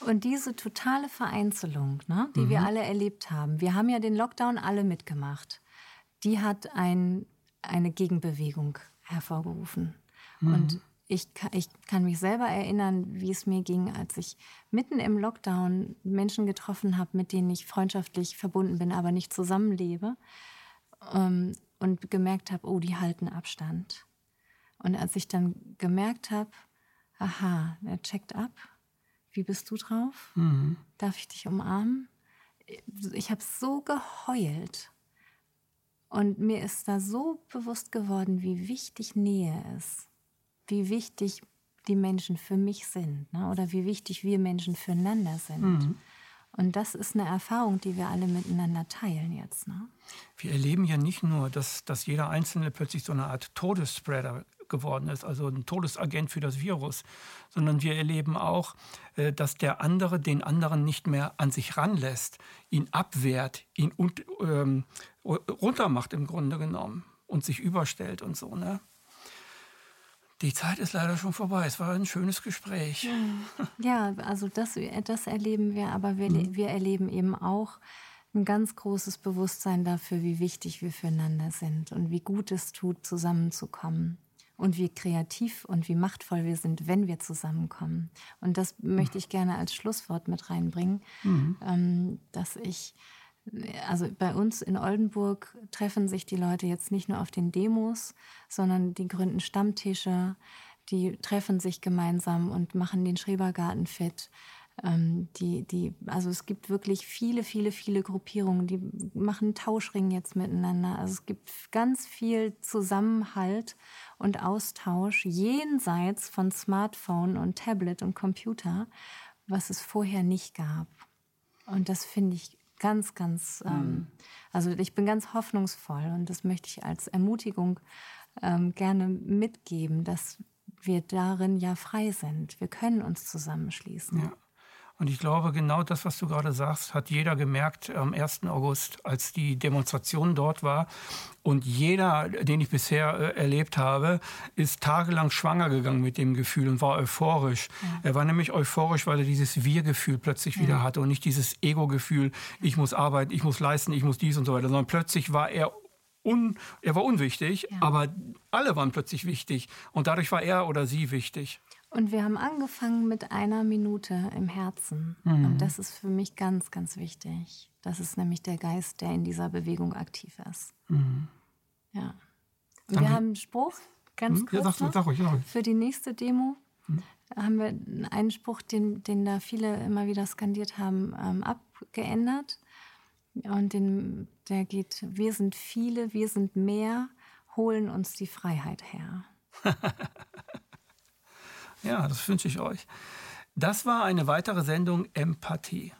Und diese totale Vereinzelung, ne, die mhm. wir alle erlebt haben, wir haben ja den Lockdown alle mitgemacht, die hat ein, eine Gegenbewegung hervorgerufen. Mhm. Und ich, ich kann mich selber erinnern, wie es mir ging, als ich mitten im Lockdown Menschen getroffen habe, mit denen ich freundschaftlich verbunden bin, aber nicht zusammenlebe. Ähm, und gemerkt habe, oh, die halten Abstand. Und als ich dann gemerkt habe, aha, er checkt ab, wie bist du drauf? Mhm. Darf ich dich umarmen? Ich habe so geheult. Und mir ist da so bewusst geworden, wie wichtig Nähe ist wie wichtig die Menschen für mich sind ne? oder wie wichtig wir Menschen füreinander sind. Mhm. Und das ist eine Erfahrung, die wir alle miteinander teilen jetzt. Ne? Wir erleben ja nicht nur, dass, dass jeder Einzelne plötzlich so eine Art Todesspreader geworden ist, also ein Todesagent für das Virus, sondern wir erleben auch, äh, dass der andere den anderen nicht mehr an sich ranlässt, ihn abwehrt, ihn ähm, runtermacht im Grunde genommen und sich überstellt und so. Ne? Die Zeit ist leider schon vorbei. Es war ein schönes Gespräch. Ja, also das, das erleben wir, aber wir, mhm. wir erleben eben auch ein ganz großes Bewusstsein dafür, wie wichtig wir füreinander sind und wie gut es tut, zusammenzukommen. Und wie kreativ und wie machtvoll wir sind, wenn wir zusammenkommen. Und das möchte ich gerne als Schlusswort mit reinbringen, mhm. ähm, dass ich also bei uns in Oldenburg treffen sich die Leute jetzt nicht nur auf den Demos, sondern die gründen Stammtische, die treffen sich gemeinsam und machen den Schrebergarten fit. Ähm, die, die, also es gibt wirklich viele, viele, viele Gruppierungen, die machen Tauschring jetzt miteinander. Also es gibt ganz viel Zusammenhalt und Austausch jenseits von Smartphone und Tablet und Computer, was es vorher nicht gab. Und das finde ich ganz, ganz, ähm, mhm. also ich bin ganz hoffnungsvoll und das möchte ich als Ermutigung ähm, gerne mitgeben, dass wir darin ja frei sind. Wir können uns zusammenschließen. Ja. Und ich glaube, genau das, was du gerade sagst, hat jeder gemerkt am 1. August, als die Demonstration dort war. Und jeder, den ich bisher äh, erlebt habe, ist tagelang schwanger gegangen mit dem Gefühl und war euphorisch. Ja. Er war nämlich euphorisch, weil er dieses Wir-Gefühl plötzlich ja. wieder hatte und nicht dieses Ego-Gefühl, ich muss arbeiten, ich muss leisten, ich muss dies und so weiter, sondern plötzlich war er Un, er war unwichtig, ja. aber alle waren plötzlich wichtig und dadurch war er oder sie wichtig. Und wir haben angefangen mit einer Minute im Herzen. Mhm. Und das ist für mich ganz, ganz wichtig. Das ist nämlich der Geist, der in dieser Bewegung aktiv ist. Mhm. Ja. Und wir haben einen Spruch, ganz kurz ja, sag, sag ruhig, ja. für die nächste Demo. Mhm. Haben wir einen Spruch, den, den da viele immer wieder skandiert haben, ähm, abgeändert. Und den, der geht, wir sind viele, wir sind mehr, holen uns die Freiheit her. Ja, das wünsche ich euch. Das war eine weitere Sendung Empathie.